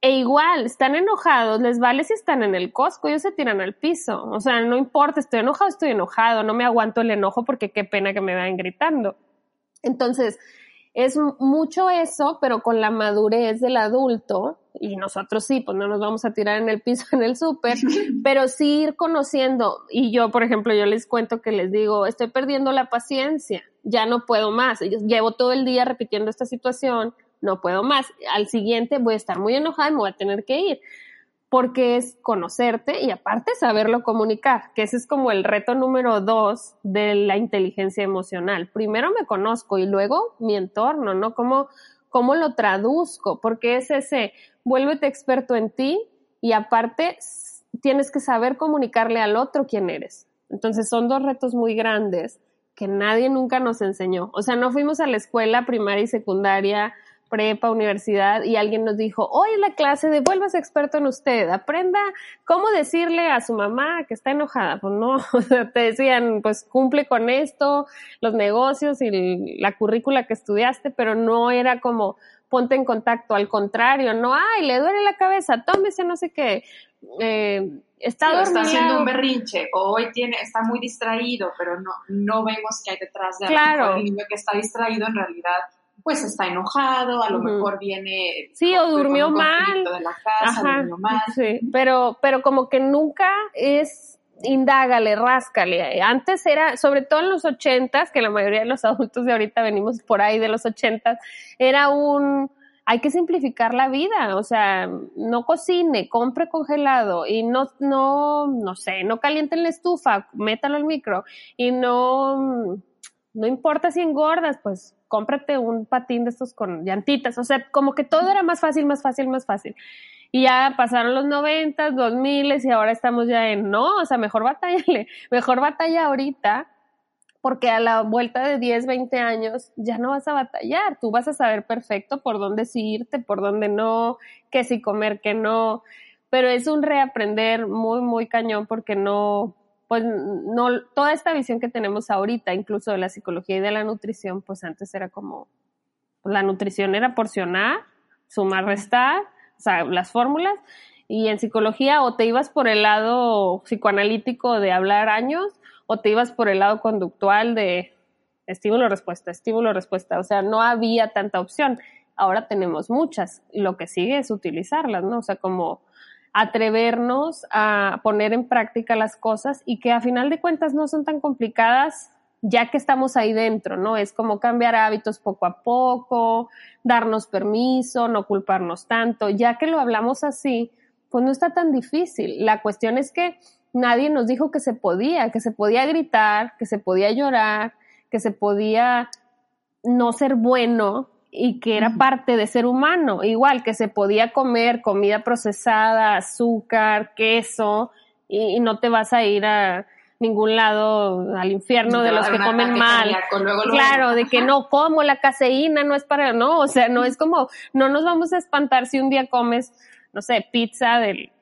E igual, están enojados, les vale si están en el Costco, ellos se tiran al piso. O sea, no importa, estoy enojado, estoy enojado, no me aguanto el enojo porque qué pena que me vayan gritando. Entonces, es mucho eso, pero con la madurez del adulto, y nosotros sí, pues no nos vamos a tirar en el piso <laughs> en el súper, pero sí ir conociendo. Y yo, por ejemplo, yo les cuento que les digo, estoy perdiendo la paciencia, ya no puedo más. Llevo todo el día repitiendo esta situación, no puedo más. Al siguiente voy a estar muy enojada y me voy a tener que ir porque es conocerte y aparte saberlo comunicar, que ese es como el reto número dos de la inteligencia emocional. Primero me conozco y luego mi entorno, ¿no? ¿Cómo, cómo lo traduzco? Porque es ese, vuélvete experto en ti y aparte tienes que saber comunicarle al otro quién eres. Entonces son dos retos muy grandes que nadie nunca nos enseñó. O sea, no fuimos a la escuela primaria y secundaria prepa, universidad, y alguien nos dijo, hoy en la clase de vuelvas experto en usted, aprenda cómo decirle a su mamá que está enojada. Pues no, <laughs> te decían, pues cumple con esto, los negocios y la currícula que estudiaste, pero no era como ponte en contacto, al contrario, no, ay, le duele la cabeza, tómese no sé qué. Eh, está,
está haciendo un berrinche o hoy tiene está muy distraído pero no no vemos que hay detrás de
claro.
el niño que está distraído en realidad pues está enojado, a lo mejor viene...
Sí, o durmió mal.
De la casa, durmió mal.
Sí, pero, pero como que nunca es indágale, ráscale. Antes era, sobre todo en los ochentas, que la mayoría de los adultos de ahorita venimos por ahí de los ochentas, era un, hay que simplificar la vida, o sea, no cocine, compre congelado y no, no, no sé, no caliente en la estufa, métalo al micro y no, no importa si engordas, pues cómprate un patín de estos con llantitas, o sea, como que todo era más fácil, más fácil, más fácil. Y ya pasaron los noventas, dos miles y ahora estamos ya en, no, o sea, mejor batallale, <laughs> mejor batalla ahorita porque a la vuelta de 10, 20 años ya no vas a batallar, tú vas a saber perfecto por dónde sí irte, por dónde no, qué sí comer, qué no, pero es un reaprender muy, muy cañón porque no, pues no, toda esta visión que tenemos ahorita, incluso de la psicología y de la nutrición, pues antes era como, la nutrición era porcionar, sumar, restar, o sea, las fórmulas, y en psicología o te ibas por el lado psicoanalítico de hablar años, o te ibas por el lado conductual de estímulo-respuesta, estímulo-respuesta. O sea, no había tanta opción. Ahora tenemos muchas. Lo que sigue es utilizarlas, ¿no? O sea, como atrevernos a poner en práctica las cosas y que a final de cuentas no son tan complicadas ya que estamos ahí dentro, ¿no? Es como cambiar hábitos poco a poco, darnos permiso, no culparnos tanto. Ya que lo hablamos así, pues no está tan difícil. La cuestión es que nadie nos dijo que se podía, que se podía gritar, que se podía llorar, que se podía no ser bueno y que era parte de ser humano, igual que se podía comer comida procesada, azúcar, queso, y, no te vas a ir a ningún lado al infierno de los que comen mal. claro, de que no como la caseína, no es para, no, o sea, no es como, no nos vamos a espantar si un día comes, no sé, pizza del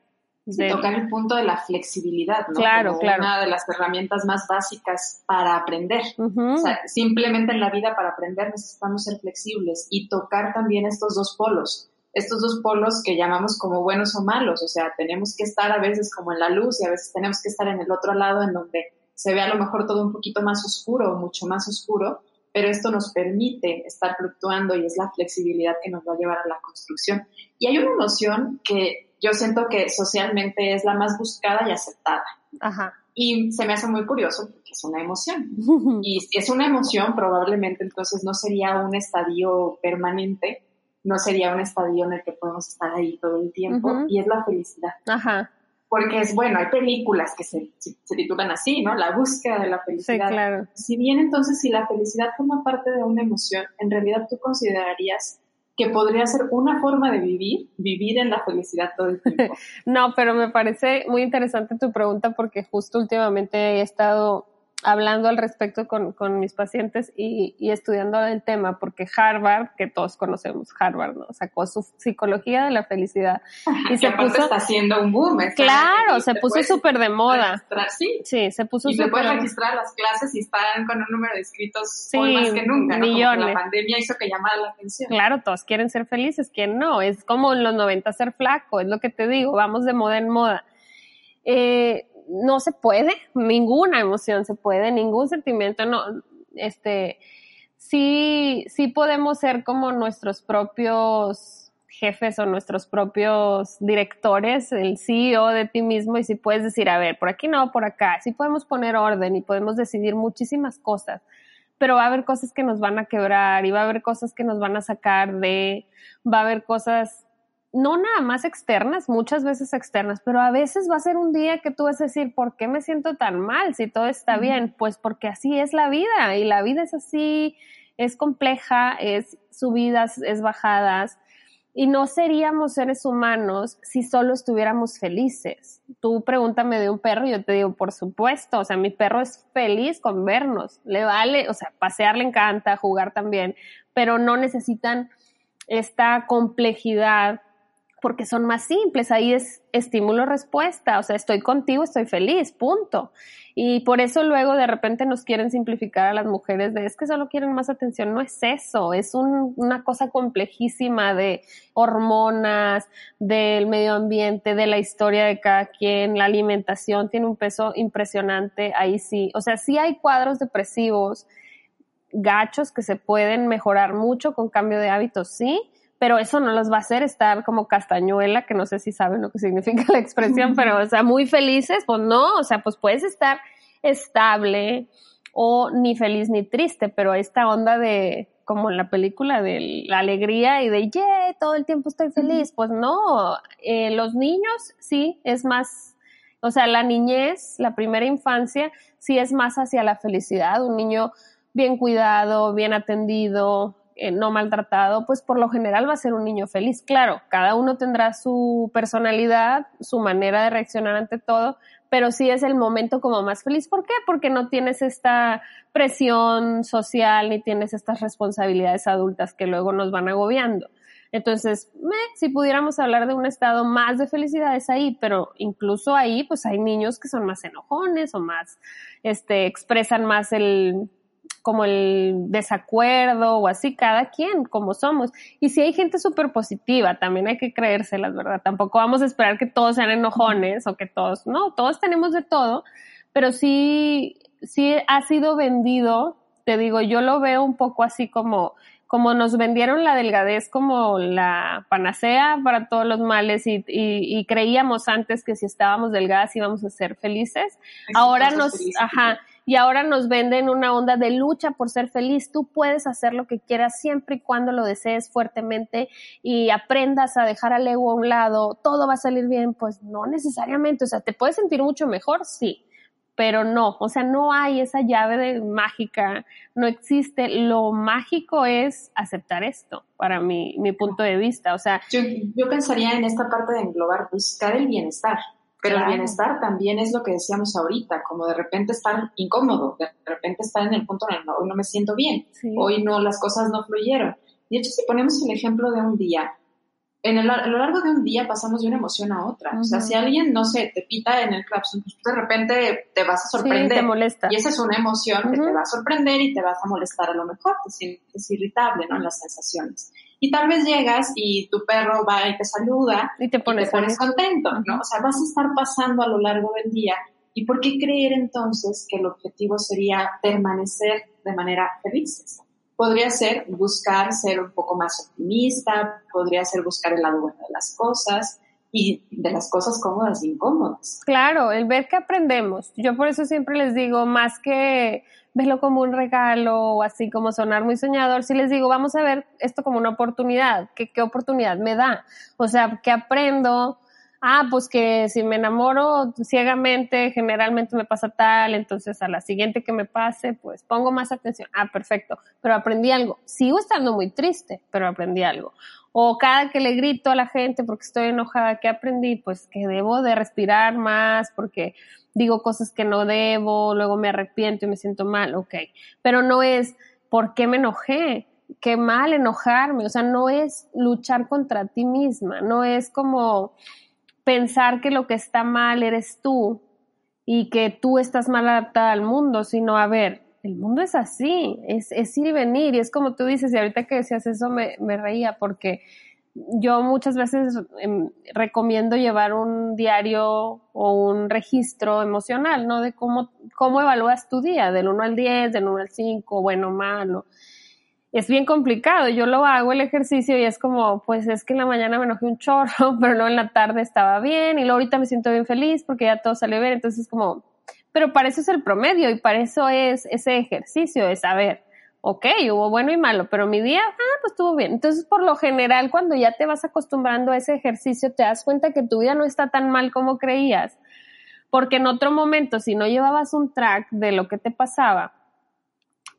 tocar el punto de la flexibilidad, ¿no?
Claro, claro.
Una de las herramientas más básicas para aprender. O sea, simplemente en la vida para aprender necesitamos ser flexibles y tocar también estos dos polos. Estos dos polos que llamamos como buenos o malos. O sea, tenemos que estar a veces como en la luz y a veces tenemos que estar en el otro lado en donde se ve a lo mejor todo un poquito más oscuro, mucho más oscuro, pero esto nos permite estar fluctuando y es la flexibilidad que nos va a llevar a la construcción. Y hay una noción que yo siento que socialmente es la más buscada y aceptada. Ajá. Y se me hace muy curioso porque es una emoción. <laughs> y si es una emoción, probablemente entonces no sería un estadio permanente, no sería un estadio en el que podemos estar ahí todo el tiempo, y es la felicidad. Ajá. Porque es bueno, hay películas que se, se, titulan así, ¿no? La búsqueda de la felicidad.
Sí, claro.
Si bien entonces si la felicidad forma parte de una emoción, en realidad tú considerarías que podría ser una forma de vivir, vivir en la felicidad todo el tiempo. <laughs>
no, pero me parece muy interesante tu pregunta porque justo últimamente he estado hablando al respecto con, con mis pacientes y, y, estudiando el tema, porque Harvard, que todos conocemos, Harvard, ¿no? Sacó su psicología de la felicidad. <laughs>
y se puso. está haciendo un boom.
Claro, se puso súper de moda.
Sí.
Sí, se puso
súper. Y se puede registrar las clases y están con un número de inscritos hoy más que nunca, ¿no? Millones. la pandemia hizo que llamara la atención.
Claro, todos quieren ser felices, ¿quién no? Es como en los 90 ser flaco, es lo que te digo, vamos de moda en moda. Eh, no se puede, ninguna emoción se puede, ningún sentimiento, no, este, sí, sí podemos ser como nuestros propios jefes o nuestros propios directores, el CEO de ti mismo, y si puedes decir, a ver, por aquí no, por acá, sí podemos poner orden y podemos decidir muchísimas cosas, pero va a haber cosas que nos van a quebrar y va a haber cosas que nos van a sacar de, va a haber cosas no nada más externas, muchas veces externas, pero a veces va a ser un día que tú vas a decir, ¿por qué me siento tan mal si todo está bien? Pues porque así es la vida y la vida es así, es compleja, es subidas, es bajadas y no seríamos seres humanos si solo estuviéramos felices. Tú pregúntame de un perro y yo te digo, por supuesto, o sea, mi perro es feliz con vernos, le vale, o sea, pasear le encanta, jugar también, pero no necesitan esta complejidad porque son más simples, ahí es estímulo-respuesta, o sea, estoy contigo, estoy feliz, punto. Y por eso luego de repente nos quieren simplificar a las mujeres de es que solo quieren más atención, no es eso, es una cosa complejísima de hormonas, del medio ambiente, de la historia de cada quien, la alimentación tiene un peso impresionante, ahí sí, o sea, sí hay cuadros depresivos, gachos que se pueden mejorar mucho con cambio de hábitos, sí, pero eso no los va a hacer estar como castañuela, que no sé si saben lo que significa la expresión, <laughs> pero, o sea, muy felices, pues no, o sea, pues puedes estar estable o ni feliz ni triste, pero esta onda de, como en la película de la alegría y de, yeah, todo el tiempo estoy feliz, pues no, eh, los niños sí es más, o sea, la niñez, la primera infancia, sí es más hacia la felicidad, un niño bien cuidado, bien atendido, eh, no maltratado, pues por lo general va a ser un niño feliz. Claro, cada uno tendrá su personalidad, su manera de reaccionar ante todo, pero sí es el momento como más feliz. ¿Por qué? Porque no tienes esta presión social ni tienes estas responsabilidades adultas que luego nos van agobiando. Entonces, si pudiéramos hablar de un estado más de felicidad es ahí, pero incluso ahí, pues hay niños que son más enojones o más, este, expresan más el, como el desacuerdo o así, cada quien como somos. Y si hay gente súper positiva, también hay que creérselas, ¿verdad? Tampoco vamos a esperar que todos sean enojones o que todos, no, todos tenemos de todo, pero sí, sí ha sido vendido, te digo, yo lo veo un poco así como, como nos vendieron la delgadez como la panacea para todos los males y, y, creíamos antes que si estábamos delgadas íbamos a ser felices. Ahora nos, ajá, y ahora nos venden una onda de lucha por ser feliz. Tú puedes hacer lo que quieras siempre y cuando lo desees fuertemente y aprendas a dejar al ego a un lado, todo va a salir bien. Pues no necesariamente, o sea, te puedes sentir mucho mejor, sí, pero no, o sea, no hay esa llave de mágica, no existe. Lo mágico es aceptar esto, para mi, mi punto de vista. O sea,
yo, yo pensaría en esta parte de englobar, buscar el bienestar. Pero el bienestar también es lo que decíamos ahorita, como de repente estar incómodo, de repente estar en el punto en el que hoy no me siento bien, hoy no, las cosas no fluyeron. De hecho, si ponemos el ejemplo de un día, en el, a lo largo de un día pasamos de una emoción a otra. O sea, si alguien, no sé, te pita en el claxon, pues de repente te vas a sorprender.
te molesta.
Y esa es una emoción que te va a sorprender y te vas a molestar a lo mejor, te sientes irritable, ¿no? En las sensaciones. Y tal vez llegas y tu perro va y te saluda
y te pones,
contento, ¿no? O sea, vas a estar pasando a lo largo del día. ¿Y por qué creer entonces que el objetivo sería permanecer de manera feliz? Podría ser buscar ser un poco más optimista, podría ser buscar el lado bueno de las cosas, y de las cosas cómodas e incómodas.
Claro, el ver que aprendemos. Yo por eso siempre les digo, más que verlo como un regalo o así como sonar muy soñador, si les digo, vamos a ver esto como una oportunidad, ¿qué, qué oportunidad me da? O sea, ¿qué aprendo? Ah, pues que si me enamoro ciegamente, generalmente me pasa tal, entonces a la siguiente que me pase, pues pongo más atención. Ah, perfecto, pero aprendí algo. Sigo estando muy triste, pero aprendí algo. O cada que le grito a la gente porque estoy enojada, ¿qué aprendí? Pues que debo de respirar más porque digo cosas que no debo, luego me arrepiento y me siento mal, ok. Pero no es, ¿por qué me enojé? Qué mal enojarme, o sea, no es luchar contra ti misma, no es como pensar que lo que está mal eres tú y que tú estás mal adaptada al mundo, sino a ver, el mundo es así, es, ir y venir, y es como tú dices, y ahorita que decías eso me, me reía porque yo muchas veces em, recomiendo llevar un diario o un registro emocional, ¿no? De cómo, cómo evalúas tu día, del 1 al 10, del 1 al 5, bueno, malo. Es bien complicado, yo lo hago el ejercicio y es como, pues es que en la mañana me enojé un chorro, <laughs> pero luego en la tarde estaba bien y luego ahorita me siento bien feliz porque ya todo salió bien, entonces como, pero para eso es el promedio y para eso es ese ejercicio de saber, ok, hubo bueno y malo, pero mi día, ah, pues estuvo bien. Entonces, por lo general, cuando ya te vas acostumbrando a ese ejercicio, te das cuenta que tu vida no está tan mal como creías. Porque en otro momento, si no llevabas un track de lo que te pasaba,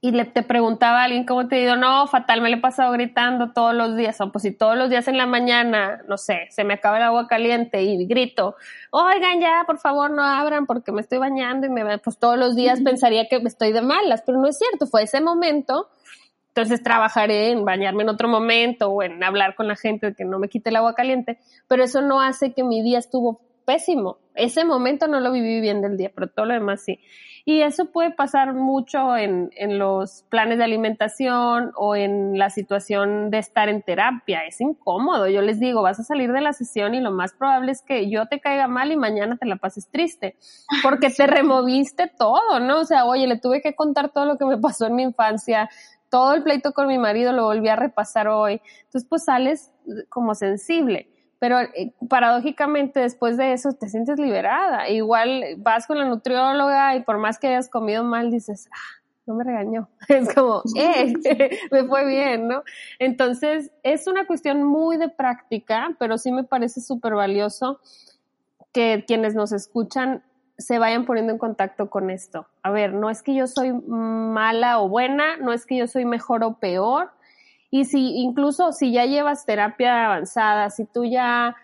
y le, te preguntaba a alguien cómo te digo, no, fatal, me le he pasado gritando todos los días, o pues si todos los días en la mañana, no sé, se me acaba el agua caliente y grito, oigan ya, por favor no abran porque me estoy bañando y me, pues todos los días pensaría que estoy de malas, pero no es cierto, fue ese momento, entonces trabajaré en bañarme en otro momento o en hablar con la gente de que no me quite el agua caliente, pero eso no hace que mi día estuvo pésimo, ese momento no lo viví bien del día, pero todo lo demás sí. Y eso puede pasar mucho en, en los planes de alimentación o en la situación de estar en terapia. Es incómodo. Yo les digo, vas a salir de la sesión y lo más probable es que yo te caiga mal y mañana te la pases triste porque te removiste todo, ¿no? O sea, oye, le tuve que contar todo lo que me pasó en mi infancia, todo el pleito con mi marido lo volví a repasar hoy. Entonces, pues sales como sensible. Pero eh, paradójicamente después de eso te sientes liberada. Igual vas con la nutrióloga y por más que hayas comido mal dices, ah, no me regañó. <laughs> Es como, eh, <laughs> me fue bien, ¿no? Entonces, es una cuestión muy de práctica, pero sí me parece súper valioso que quienes nos escuchan se vayan poniendo en contacto con esto. A ver, no es que yo soy mala o buena, no es que yo soy mejor o peor. Y si incluso si ya llevas terapia avanzada, si tú ya,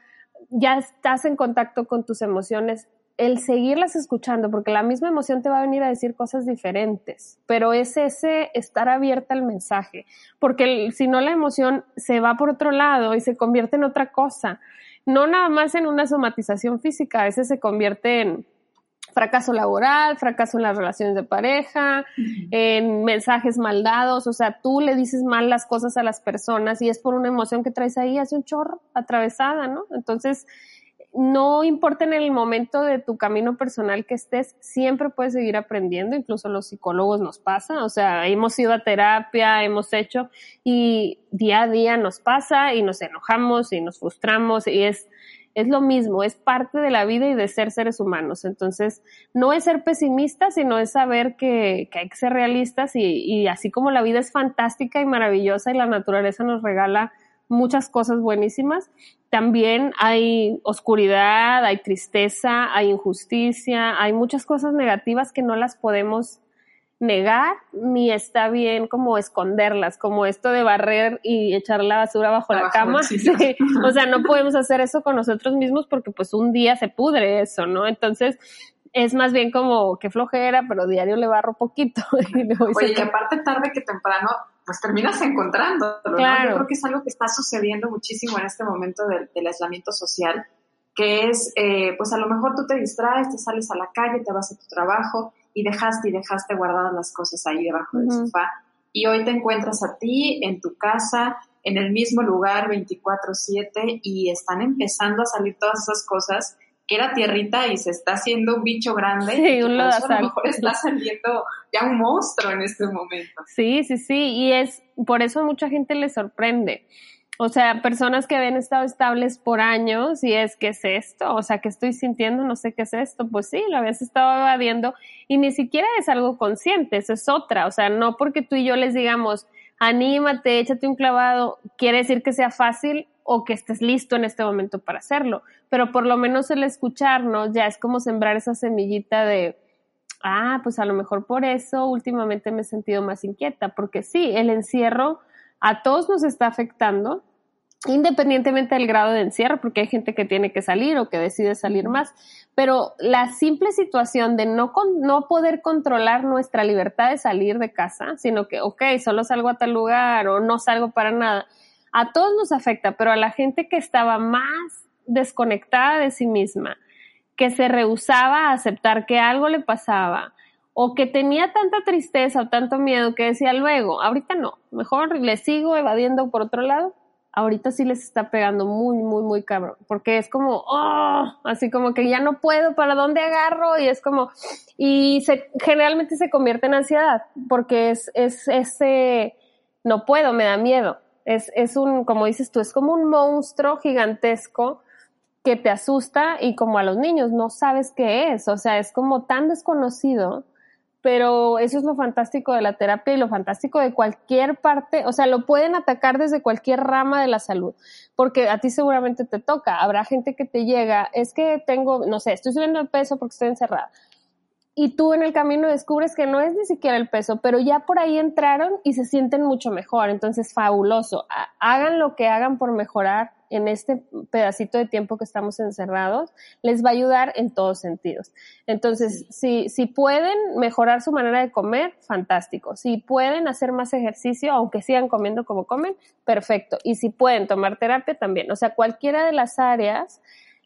ya estás en contacto con tus emociones, el seguirlas escuchando, porque la misma emoción te va a venir a decir cosas diferentes, pero es ese estar abierta al mensaje, porque si no la emoción se va por otro lado y se convierte en otra cosa, no nada más en una somatización física, a veces se convierte en fracaso laboral, fracaso en las relaciones de pareja, en mensajes mal dados, o sea, tú le dices mal las cosas a las personas y es por una emoción que traes ahí, hace un chorro atravesada, ¿no? Entonces, no importa en el momento de tu camino personal que estés, siempre puedes seguir aprendiendo, incluso los psicólogos nos pasa, o sea, hemos ido a terapia, hemos hecho y día a día nos pasa y nos enojamos y nos frustramos y es, es lo mismo, es parte de la vida y de ser seres humanos. Entonces, no es ser pesimista, sino es saber que, que hay que ser realistas y, y así como la vida es fantástica y maravillosa y la naturaleza nos regala muchas cosas buenísimas, también hay oscuridad, hay tristeza, hay injusticia, hay muchas cosas negativas que no las podemos negar ni está bien como esconderlas, como esto de barrer y echar la basura bajo, la cama. <laughs> O sea, no podemos hacer eso con nosotros mismos porque pues un día se pudre eso, ¿no? Entonces, es más bien como que flojera, pero diario le barro poquito. <laughs>
Oye, que aparte tarde que temprano pues terminas encontrando. Claro. Yo creo que es algo que está sucediendo muchísimo en este momento del, aislamiento social, que es, eh, pues a lo mejor tú te distraes, te sales a la calle, te vas a tu trabajo y dejaste y dejaste guardadas las cosas ahí debajo del sofá. Y hoy te encuentras a ti en tu casa, en el mismo lugar 24/7 y están empezando a salir todas esas cosas que era tierrita y se está haciendo un bicho grande. Sí, un a lo mejor está saliendo ya un monstruo en este momento.
Sí, sí, sí, y es por eso a mucha gente le sorprende. O sea, personas que habían estado estables por años y es, ¿qué es esto? O sea, que estoy sintiendo? No sé qué es esto. Pues sí, lo habías estado evadiendo y ni siquiera es algo consciente, eso es otra. O sea, no porque tú y yo les digamos, anímate, échate un clavado, quiere decir que sea fácil o que estés listo en este momento para hacerlo, pero por lo menos el escucharnos ya es como sembrar esa semillita de, ah, pues a lo mejor por eso últimamente me he sentido más inquieta, porque sí, el encierro a todos nos está afectando, independientemente del grado de encierro, porque hay gente que tiene que salir o que decide salir más, pero la simple situación de no, no poder controlar nuestra libertad de salir de casa, sino que, ok, solo salgo a tal lugar o no salgo para nada, a todos nos afecta, pero a la gente que estaba más desconectada de sí misma, que se rehusaba a aceptar que algo le pasaba, o que tenía tanta tristeza o tanto miedo que decía luego, ahorita no, mejor le sigo evadiendo por otro lado, ahorita sí les está pegando muy, muy, muy cabrón, porque es como, oh, así como que ya no puedo, ¿para dónde agarro? Y es como, y se, generalmente se convierte en ansiedad, porque es, es ese, no puedo, me da miedo. Es, es un, como dices tú, es como un monstruo gigantesco que te asusta y como a los niños no sabes qué es, o sea, es como tan desconocido, pero eso es lo fantástico de la terapia y lo fantástico de cualquier parte, o sea, lo pueden atacar desde cualquier rama de la salud, porque a ti seguramente te toca, habrá gente que te llega, es que tengo, no sé, estoy subiendo el peso porque estoy encerrada y tú en el camino descubres que no es ni siquiera el peso, pero ya por ahí entraron y se sienten mucho mejor. Entonces, fabuloso. Hagan lo que hagan por mejorar en este pedacito de tiempo que estamos encerrados, les va a ayudar en todos sentidos. Entonces, si, si pueden mejorar su manera de comer, fantástico. Si pueden hacer más ejercicio, aunque sigan comiendo como comen, perfecto. Y si pueden tomar terapia, también. O sea, cualquiera de las áreas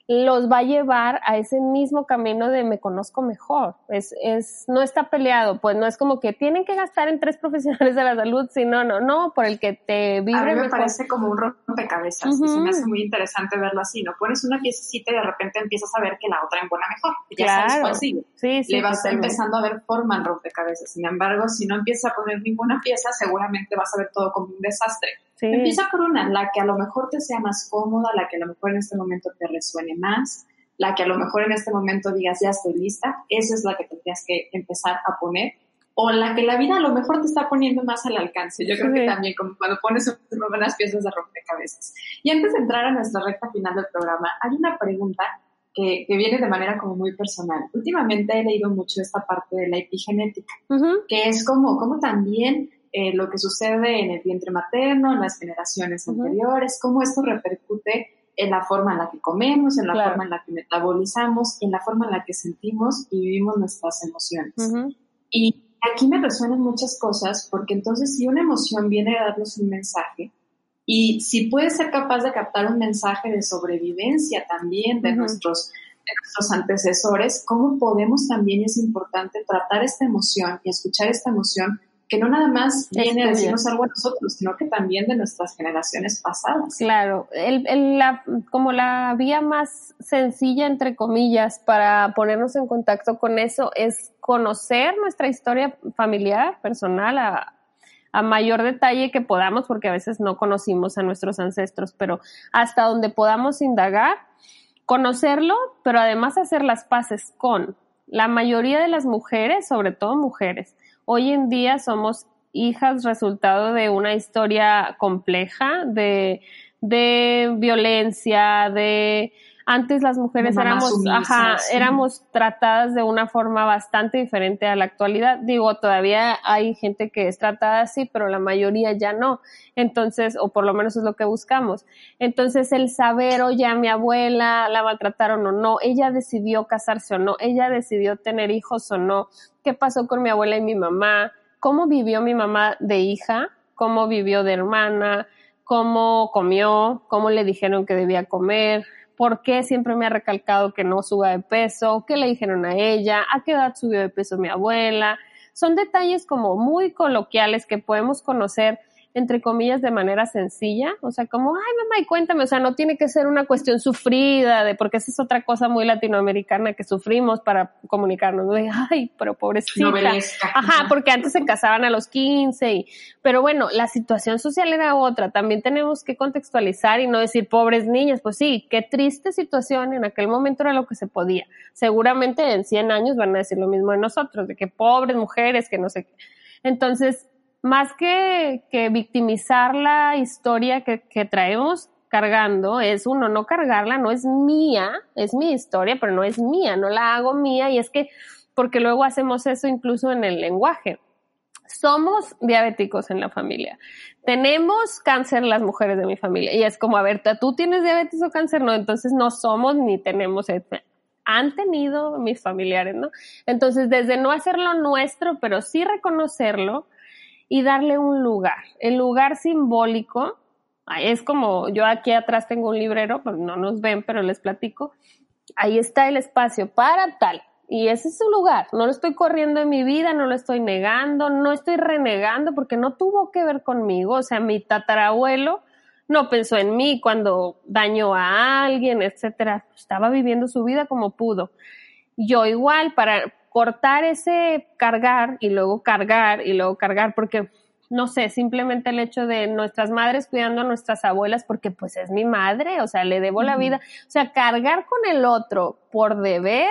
los va a llevar a ese mismo camino de me conozco mejor. Es, es, no está peleado, pues no es como que tienen que gastar en tres <laughs> profesionales de la salud, sino no, no, por el que te vibre.
A mí me parece como un rompecabezas, y se me hace muy interesante verlo así, ¿no? Pones una piececita y de repente empiezas a ver que la otra buena mejor, ya claro. sabes cuál sigue. Sí, sí, Le vas empezando a ver forma en rompecabezas. Sin embargo, si no empiezas a poner ninguna pieza, seguramente vas a ver todo como un desastre. Empieza por una, la que a lo mejor te sea más cómoda, la que a lo mejor en este momento te resuene más, la que a lo mejor en este momento digas, ya estoy lista, esa es la que tendrías que empezar a poner, o la que la vida a lo mejor te está poniendo más al alcance. Yo creo que también como cuando pones unas piezas de rompecabezas. Y antes de entrar a nuestra recta final del programa, hay una pregunta que, que, viene de manera como muy personal. Últimamente he leído mucho esta parte de la epigenética, que es como, como también eh, lo que sucede en el vientre materno, en las generaciones anteriores, cómo esto repercute en la forma en la que comemos, en la forma en la que metabolizamos, en la forma en la que sentimos y vivimos nuestras emociones. Y aquí me resuenan muchas cosas porque entonces si una emoción viene a darnos un mensaje, y si puedes ser capaz de captar un mensaje de sobrevivencia también de, nuestros, de nuestros antecesores, ¿cómo podemos también, es importante, tratar esta emoción y escuchar esta emoción que no nada más viene a decirnos algo a nosotros, sino que también de nuestras generaciones pasadas.
Claro, el, la, como la vía más sencilla, entre comillas, para ponernos en contacto con eso es conocer nuestra historia familiar, personal, a, a mayor detalle que podamos, porque a veces no conocimos a nuestros ancestros, pero hasta donde podamos indagar, conocerlo, pero además hacer las paces con la mayoría de las mujeres, sobre todo mujeres, Hoy en día somos hijas resultado de una historia compleja, de, de violencia, de antes las mujeres éramos, ajá, éramos tratadas de una forma bastante diferente a la actualidad. Digo, todavía hay gente que es tratada así, pero la mayoría ya no. Entonces, o por lo menos es lo que buscamos. Entonces, el saber, oye, a mi abuela la maltrataron o no, ella decidió casarse o no, ella decidió tener hijos o no, qué pasó con mi abuela y mi mamá, cómo vivió mi mamá de hija, cómo vivió de hermana, cómo comió, cómo le dijeron que debía comer, por qué siempre me ha recalcado que no suba de peso, qué le dijeron a ella, a qué edad subió de peso mi abuela. Son detalles como muy coloquiales que podemos conocer entre comillas, de manera sencilla, o sea, como, ay, mamá, y cuéntame, o sea, no tiene que ser una cuestión sufrida, de porque esa es otra cosa muy latinoamericana que sufrimos para comunicarnos, de, ay, pero pobrecita. Ajá, porque antes se casaban a los 15, y, pero bueno, la situación social era otra, también tenemos que contextualizar y no decir pobres niñas, pues sí, qué triste situación, en aquel momento era lo que se podía. Seguramente en 100 años van a decir lo mismo de nosotros, de que pobres mujeres, que no sé qué. Entonces, más que, victimizar la historia que, que traemos cargando, es uno, no cargarla, no es mía, es mi historia, pero no es mía, no la hago mía y es que, porque luego hacemos eso incluso en el lenguaje. Somos diabéticos en la familia. Tenemos cáncer las mujeres de mi familia. Y es como, a ver, ¿tú tienes diabetes o cáncer? No, entonces no somos ni tenemos han tenido mis familiares, ¿no? Entonces, desde no hacerlo nuestro, pero sí reconocerlo, y darle un lugar. El lugar simbólico es como yo aquí atrás tengo un librero, pues no nos ven, pero les platico. Ahí está el espacio para tal. Y ese es su lugar. No lo estoy corriendo en mi vida, no lo estoy negando, no estoy renegando porque no tuvo que ver conmigo. O sea, mi tatarabuelo no pensó en mí cuando dañó a alguien, etcétera. Estaba viviendo su vida como pudo. Yo igual, para, cortar ese cargar y luego cargar y luego cargar, porque no sé, simplemente el hecho de nuestras madres cuidando a nuestras abuelas porque pues es mi madre, o sea, le debo la vida, o sea, cargar con el otro por deber,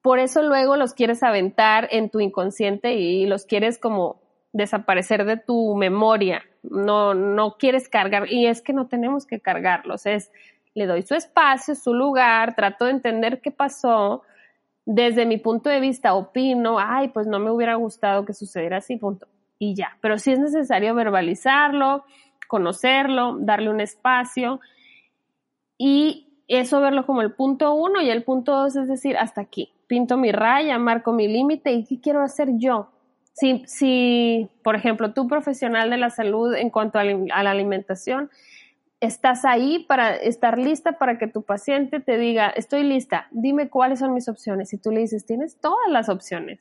por eso luego los quieres aventar en tu inconsciente y los quieres como desaparecer de tu memoria, no, no quieres cargar, y es que no tenemos que cargarlos, es, le doy su espacio, su lugar, trato de entender qué pasó, desde mi punto de vista opino, ay, pues no me hubiera gustado que sucediera así, punto. Y ya, pero sí es necesario verbalizarlo, conocerlo, darle un espacio y eso verlo como el punto uno y el punto dos es decir, hasta aquí, pinto mi raya, marco mi límite y qué quiero hacer yo. Si, si, por ejemplo, tú profesional de la salud en cuanto a la alimentación, estás ahí para estar lista para que tu paciente te diga, estoy lista, dime cuáles son mis opciones. Y tú le dices, tienes todas las opciones.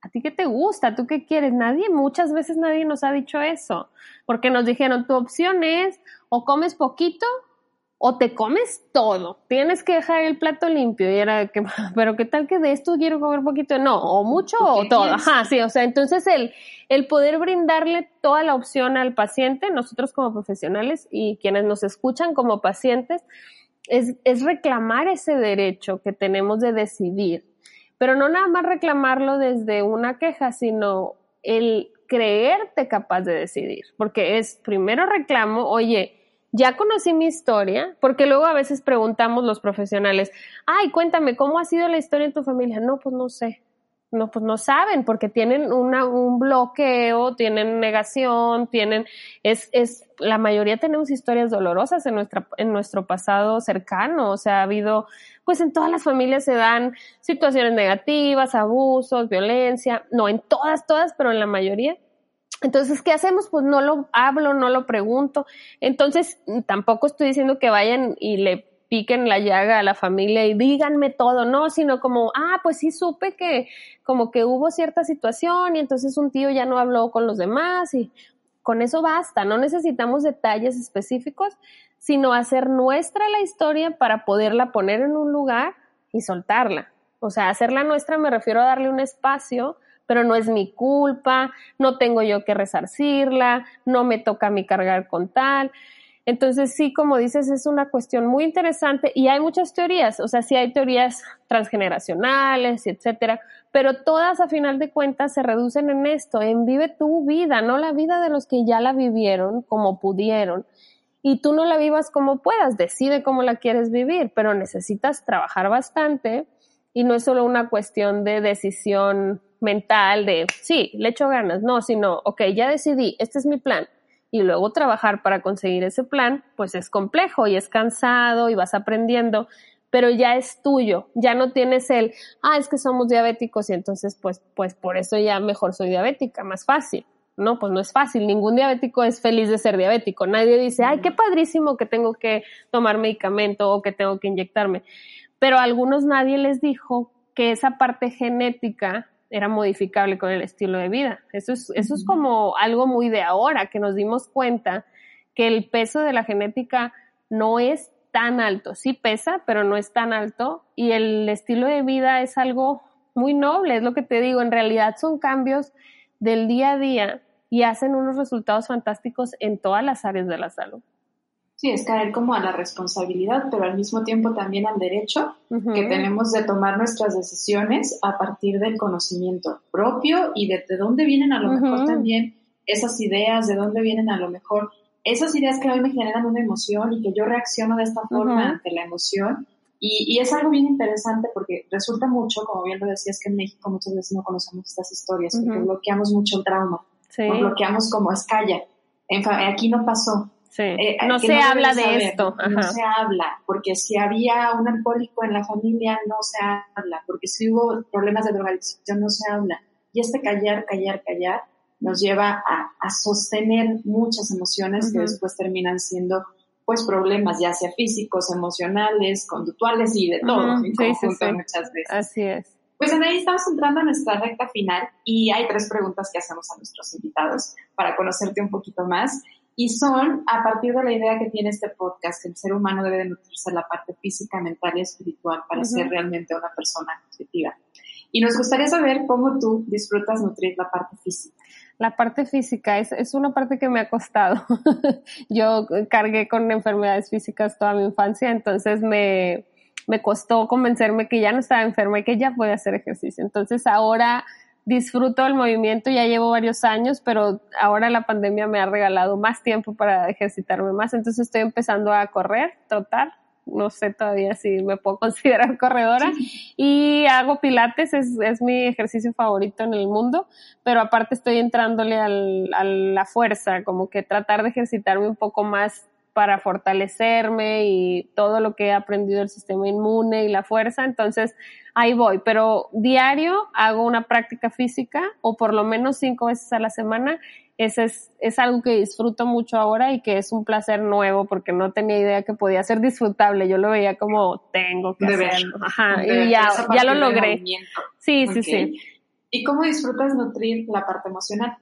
¿A ti qué te gusta? ¿Tú qué quieres? Nadie, muchas veces nadie nos ha dicho eso, porque nos dijeron, tu opción es o comes poquito o te comes todo, tienes que dejar el plato limpio y era que, <laughs> pero qué tal que de esto quiero comer poquito, no, o mucho o todo, ajá, sí, o sea, entonces el, el poder brindarle toda la opción al paciente, nosotros como profesionales y quienes nos escuchan como pacientes, es, es reclamar ese derecho que tenemos de decidir, pero no nada más reclamarlo desde una queja, sino el creerte capaz de decidir, porque es primero reclamo, oye, ya conocí mi historia, porque luego a veces preguntamos los profesionales, ay, cuéntame, ¿cómo ha sido la historia en tu familia? No, pues no sé. No, pues no saben, porque tienen una, un bloqueo, tienen negación, tienen, es, es, la mayoría tenemos historias dolorosas en nuestra, en nuestro pasado cercano, o sea, ha habido, pues en todas las familias se dan situaciones negativas, abusos, violencia, no en todas, todas, pero en la mayoría. Entonces, ¿qué hacemos? Pues no lo hablo, no lo pregunto. Entonces, tampoco estoy diciendo que vayan y le piquen la llaga a la familia y díganme todo, no, sino como, ah, pues sí supe que como que hubo cierta situación y entonces un tío ya no habló con los demás y con eso basta, no necesitamos detalles específicos, sino hacer nuestra la historia para poderla poner en un lugar y soltarla. O sea, hacerla nuestra me refiero a darle un espacio pero no es mi culpa, no tengo yo que resarcirla, no me toca a mí cargar con tal. Entonces, sí, como dices, es una cuestión muy interesante y hay muchas teorías, o sea, sí hay teorías transgeneracionales, etcétera, pero todas a final de cuentas se reducen en esto, en vive tu vida, no la vida de los que ya la vivieron como pudieron. Y tú no la vivas como puedas, decide cómo la quieres vivir, pero necesitas trabajar bastante y no es solo una cuestión de decisión mental de, sí, le echo ganas, no, sino, ok, ya decidí, este es mi plan. Y luego trabajar para conseguir ese plan, pues es complejo y es cansado y vas aprendiendo, pero ya es tuyo, ya no tienes el, ah, es que somos diabéticos y entonces pues, pues por eso ya mejor soy diabética, más fácil. No, pues no es fácil, ningún diabético es feliz de ser diabético, nadie dice, ay, qué padrísimo que tengo que tomar medicamento o que tengo que inyectarme, pero a algunos nadie les dijo que esa parte genética era modificable con el estilo de vida. Eso es, eso es como algo muy de ahora, que nos dimos cuenta que el peso de la genética no es tan alto. Sí pesa, pero no es tan alto. Y el estilo de vida es algo muy noble, es lo que te digo. En realidad son cambios del día a día y hacen unos resultados fantásticos en todas las áreas de la salud.
Sí, es caer como a la responsabilidad, pero al mismo tiempo también al derecho que tenemos de tomar nuestras decisiones a partir del conocimiento propio y de, de dónde vienen a lo mejor también esas ideas, de dónde vienen a lo mejor esas ideas que hoy me generan una emoción y que yo reacciono de esta forma ante la emoción. Y, y, es algo bien interesante porque resulta mucho, como bien lo decías, que en México muchas veces no conocemos estas historias, porque bloqueamos mucho el trauma, bloqueamos como escalla. aquí no pasó,
eh, no se habla de esto.
No se habla, porque si había un alcohólico en la familia, no se habla, porque si hubo problemas de drogadicción, no se habla. Y este callar, callar, callar nos lleva a, sostener muchas emociones que después terminan siendo pues problemas ya sea físicos, emocionales, conductuales y de todo en conjunto muchas veces.
Así es.
Pues en ahí estamos entrando a nuestra recta final y hay tres preguntas que hacemos a nuestros invitados para conocerte un poquito más y son a partir de la idea que tiene este podcast, que el ser humano debe de nutrirse la parte física, mental y espiritual para ser realmente una persona nutritiva. Y nos gustaría saber cómo tú disfrutas nutrir la parte física.
La parte física es, es una parte que me ha costado. <laughs> Yo cargué con enfermedades físicas toda mi infancia, entonces me, me costó convencerme que ya no estaba enferma y que ya podía hacer ejercicio. Entonces ahora disfruto el movimiento, ya llevo varios años, pero ahora la pandemia me ha regalado más tiempo para ejercitarme más, entonces estoy empezando a correr, trotar, no sé todavía si me puedo <laughs> considerar corredora, y hago pilates, es, es, mi ejercicio favorito en el mundo, pero aparte estoy entrándole al, a la fuerza, como que tratar de ejercitarme un poco más para fortalecerme y todo lo que he aprendido del sistema inmune y la fuerza. Entonces, ahí voy, pero diario hago una práctica física o por lo menos cinco veces a la semana. Ese es, es algo que disfruto mucho ahora y que es un placer nuevo porque no tenía idea que podía ser disfrutable. Yo lo veía como tengo que hacerlo. Ajá, y ya, ya lo logré. Sí, sí, sí.
¿Y cómo disfrutas nutrir la parte emocional?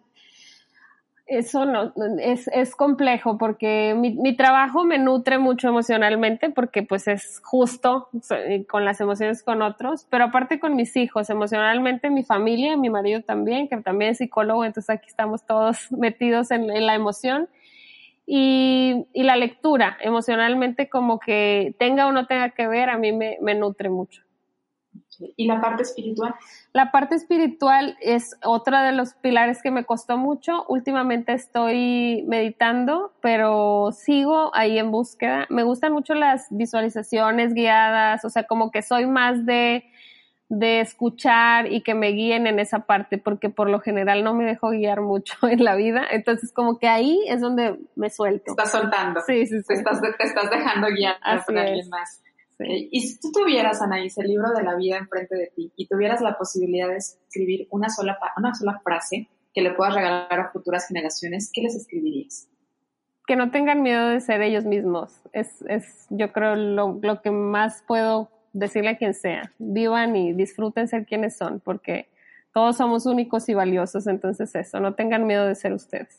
Eso no, es, es complejo porque mi, mi, trabajo me nutre mucho emocionalmente porque pues es justo eh, con las emociones con otros, pero aparte con mis hijos, emocionalmente mi familia, mi marido también, que también es psicólogo, entonces aquí estamos todos <laughs> metidos en, en la emoción. Y, y, la lectura, emocionalmente como que tenga o no tenga que ver, a mí me, me nutre mucho.
¿Y la parte espiritual?
La parte espiritual es otro de los pilares que me costó mucho. Últimamente estoy meditando, pero sigo ahí en búsqueda. Me gustan mucho las visualizaciones guiadas, o sea, como que soy más de, de escuchar y que me guíen en esa parte, porque por lo general no me dejo guiar mucho <laughs> en la vida. Entonces, como que ahí es donde me suelto.
Estás soltando.
Sí, sí, sí.
Te estás, te estás dejando guiar por alguien más. Y si tú tuvieras, Anaís, el libro de la vida enfrente de ti y tuvieras la posibilidad de escribir una sola, una sola frase que le puedas regalar a futuras generaciones, ¿qué les escribirías?
Que no tengan miedo de ser ellos mismos. Es, es yo creo, lo, lo que más puedo decirle a quien sea. Vivan y disfruten ser quienes son, porque todos somos únicos y valiosos. Entonces eso, no tengan miedo de ser ustedes.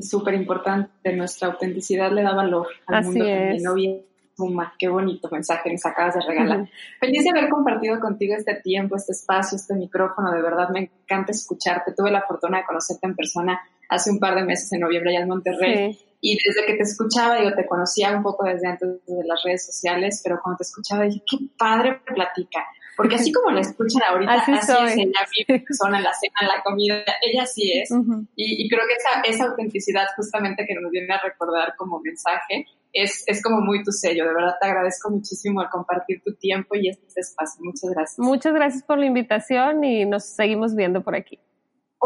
Súper importante, nuestra autenticidad le da valor al
Así
mundo
es.
también. Suma, qué bonito mensaje nos acabas de regalar. Feliz de haber compartido contigo este tiempo, este espacio, este micrófono. De verdad me encanta escucharte. Tuve la fortuna de conocerte en persona hace un par de meses en noviembre allá en Monterrey.
Sí.
Y desde que te escuchaba, yo te conocía un poco desde antes de las redes sociales, pero cuando te escuchaba dije, qué padre platica. Porque así como la escuchan ahorita,
así,
así es ella, mi persona, en la cena, en la comida, ella sí es. Uh -huh. y, y, creo que esa, esa autenticidad justamente que nos viene a recordar como mensaje, es, es como muy tu sello. De verdad te agradezco muchísimo el compartir tu tiempo y este espacio. Muchas gracias.
Muchas gracias por la invitación y nos seguimos viendo por aquí.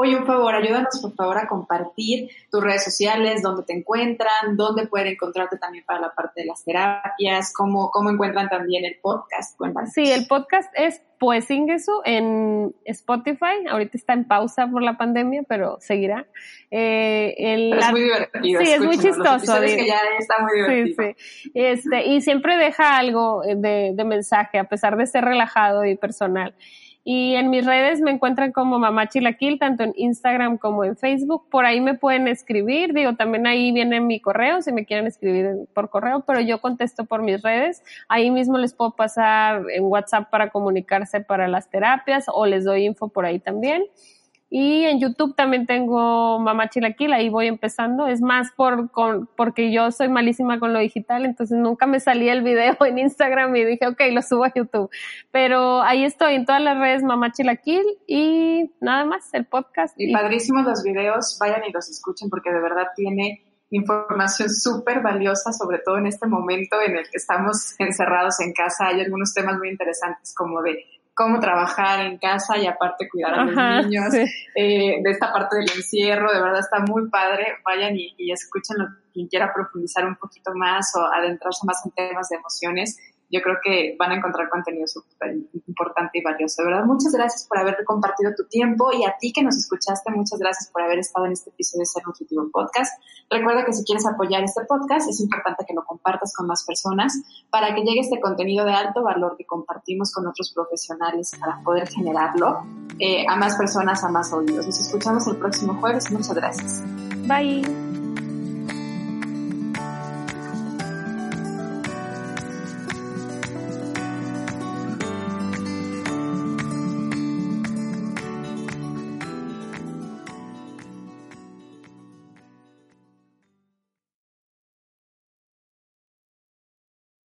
Oye, un favor, ayúdanos por favor a compartir tus redes sociales, dónde te encuentran, dónde pueden encontrarte también para la parte de las terapias, cómo, cómo encuentran también el podcast. Cuéntanos.
Sí, el podcast es Pues Ingreso en Spotify. Ahorita está en pausa por la pandemia, pero seguirá.
Eh, el, pero es muy divertido.
Sí, es muy chistoso.
que ya está muy divertido.
Sí, sí. Este, y siempre deja algo de, de mensaje, a pesar de ser relajado y personal. Y en mis redes me encuentran como Mamá Chilaquil, tanto en Instagram como en Facebook. Por ahí me pueden escribir, digo, también ahí viene mi correo, si me quieren escribir por correo, pero yo contesto por mis redes. Ahí mismo les puedo pasar en WhatsApp para comunicarse para las terapias o les doy info por ahí también. Y en YouTube también tengo Mamá Chilaquil, ahí voy empezando. Es más por, con, porque yo soy malísima con lo digital, entonces nunca me salía el video <laughs> en Instagram y dije, ok, lo subo a YouTube. Pero ahí estoy en todas las redes Mamá Chilaquil y nada más, el podcast.
Y, y padrísimos los videos, vayan y los escuchen porque de verdad tiene información súper valiosa, sobre todo en este momento en el que estamos <laughs> encerrados en casa. Hay algunos temas muy interesantes como de cómo trabajar en casa y aparte cuidar a
Ajá,
los niños,
sí.
eh, de esta parte del encierro, de verdad está muy padre, vayan y, y escúchenlo quien quiera profundizar un poquito más o adentrarse más en temas de emociones, yo creo que van a encontrar contenido súper importante y valioso. De verdad, muchas gracias por haber compartido tu tiempo y a ti que nos escuchaste, muchas gracias por haber estado en este episodio de Ser Nutritivo Podcast. Recuerda que si quieres apoyar este podcast, es importante que lo compartas con más personas para que llegue este contenido de alto valor que compartimos con otros profesionales para poder generarlo eh, a más personas, a más oídos. Nos escuchamos el próximo jueves. Muchas gracias.
Bye.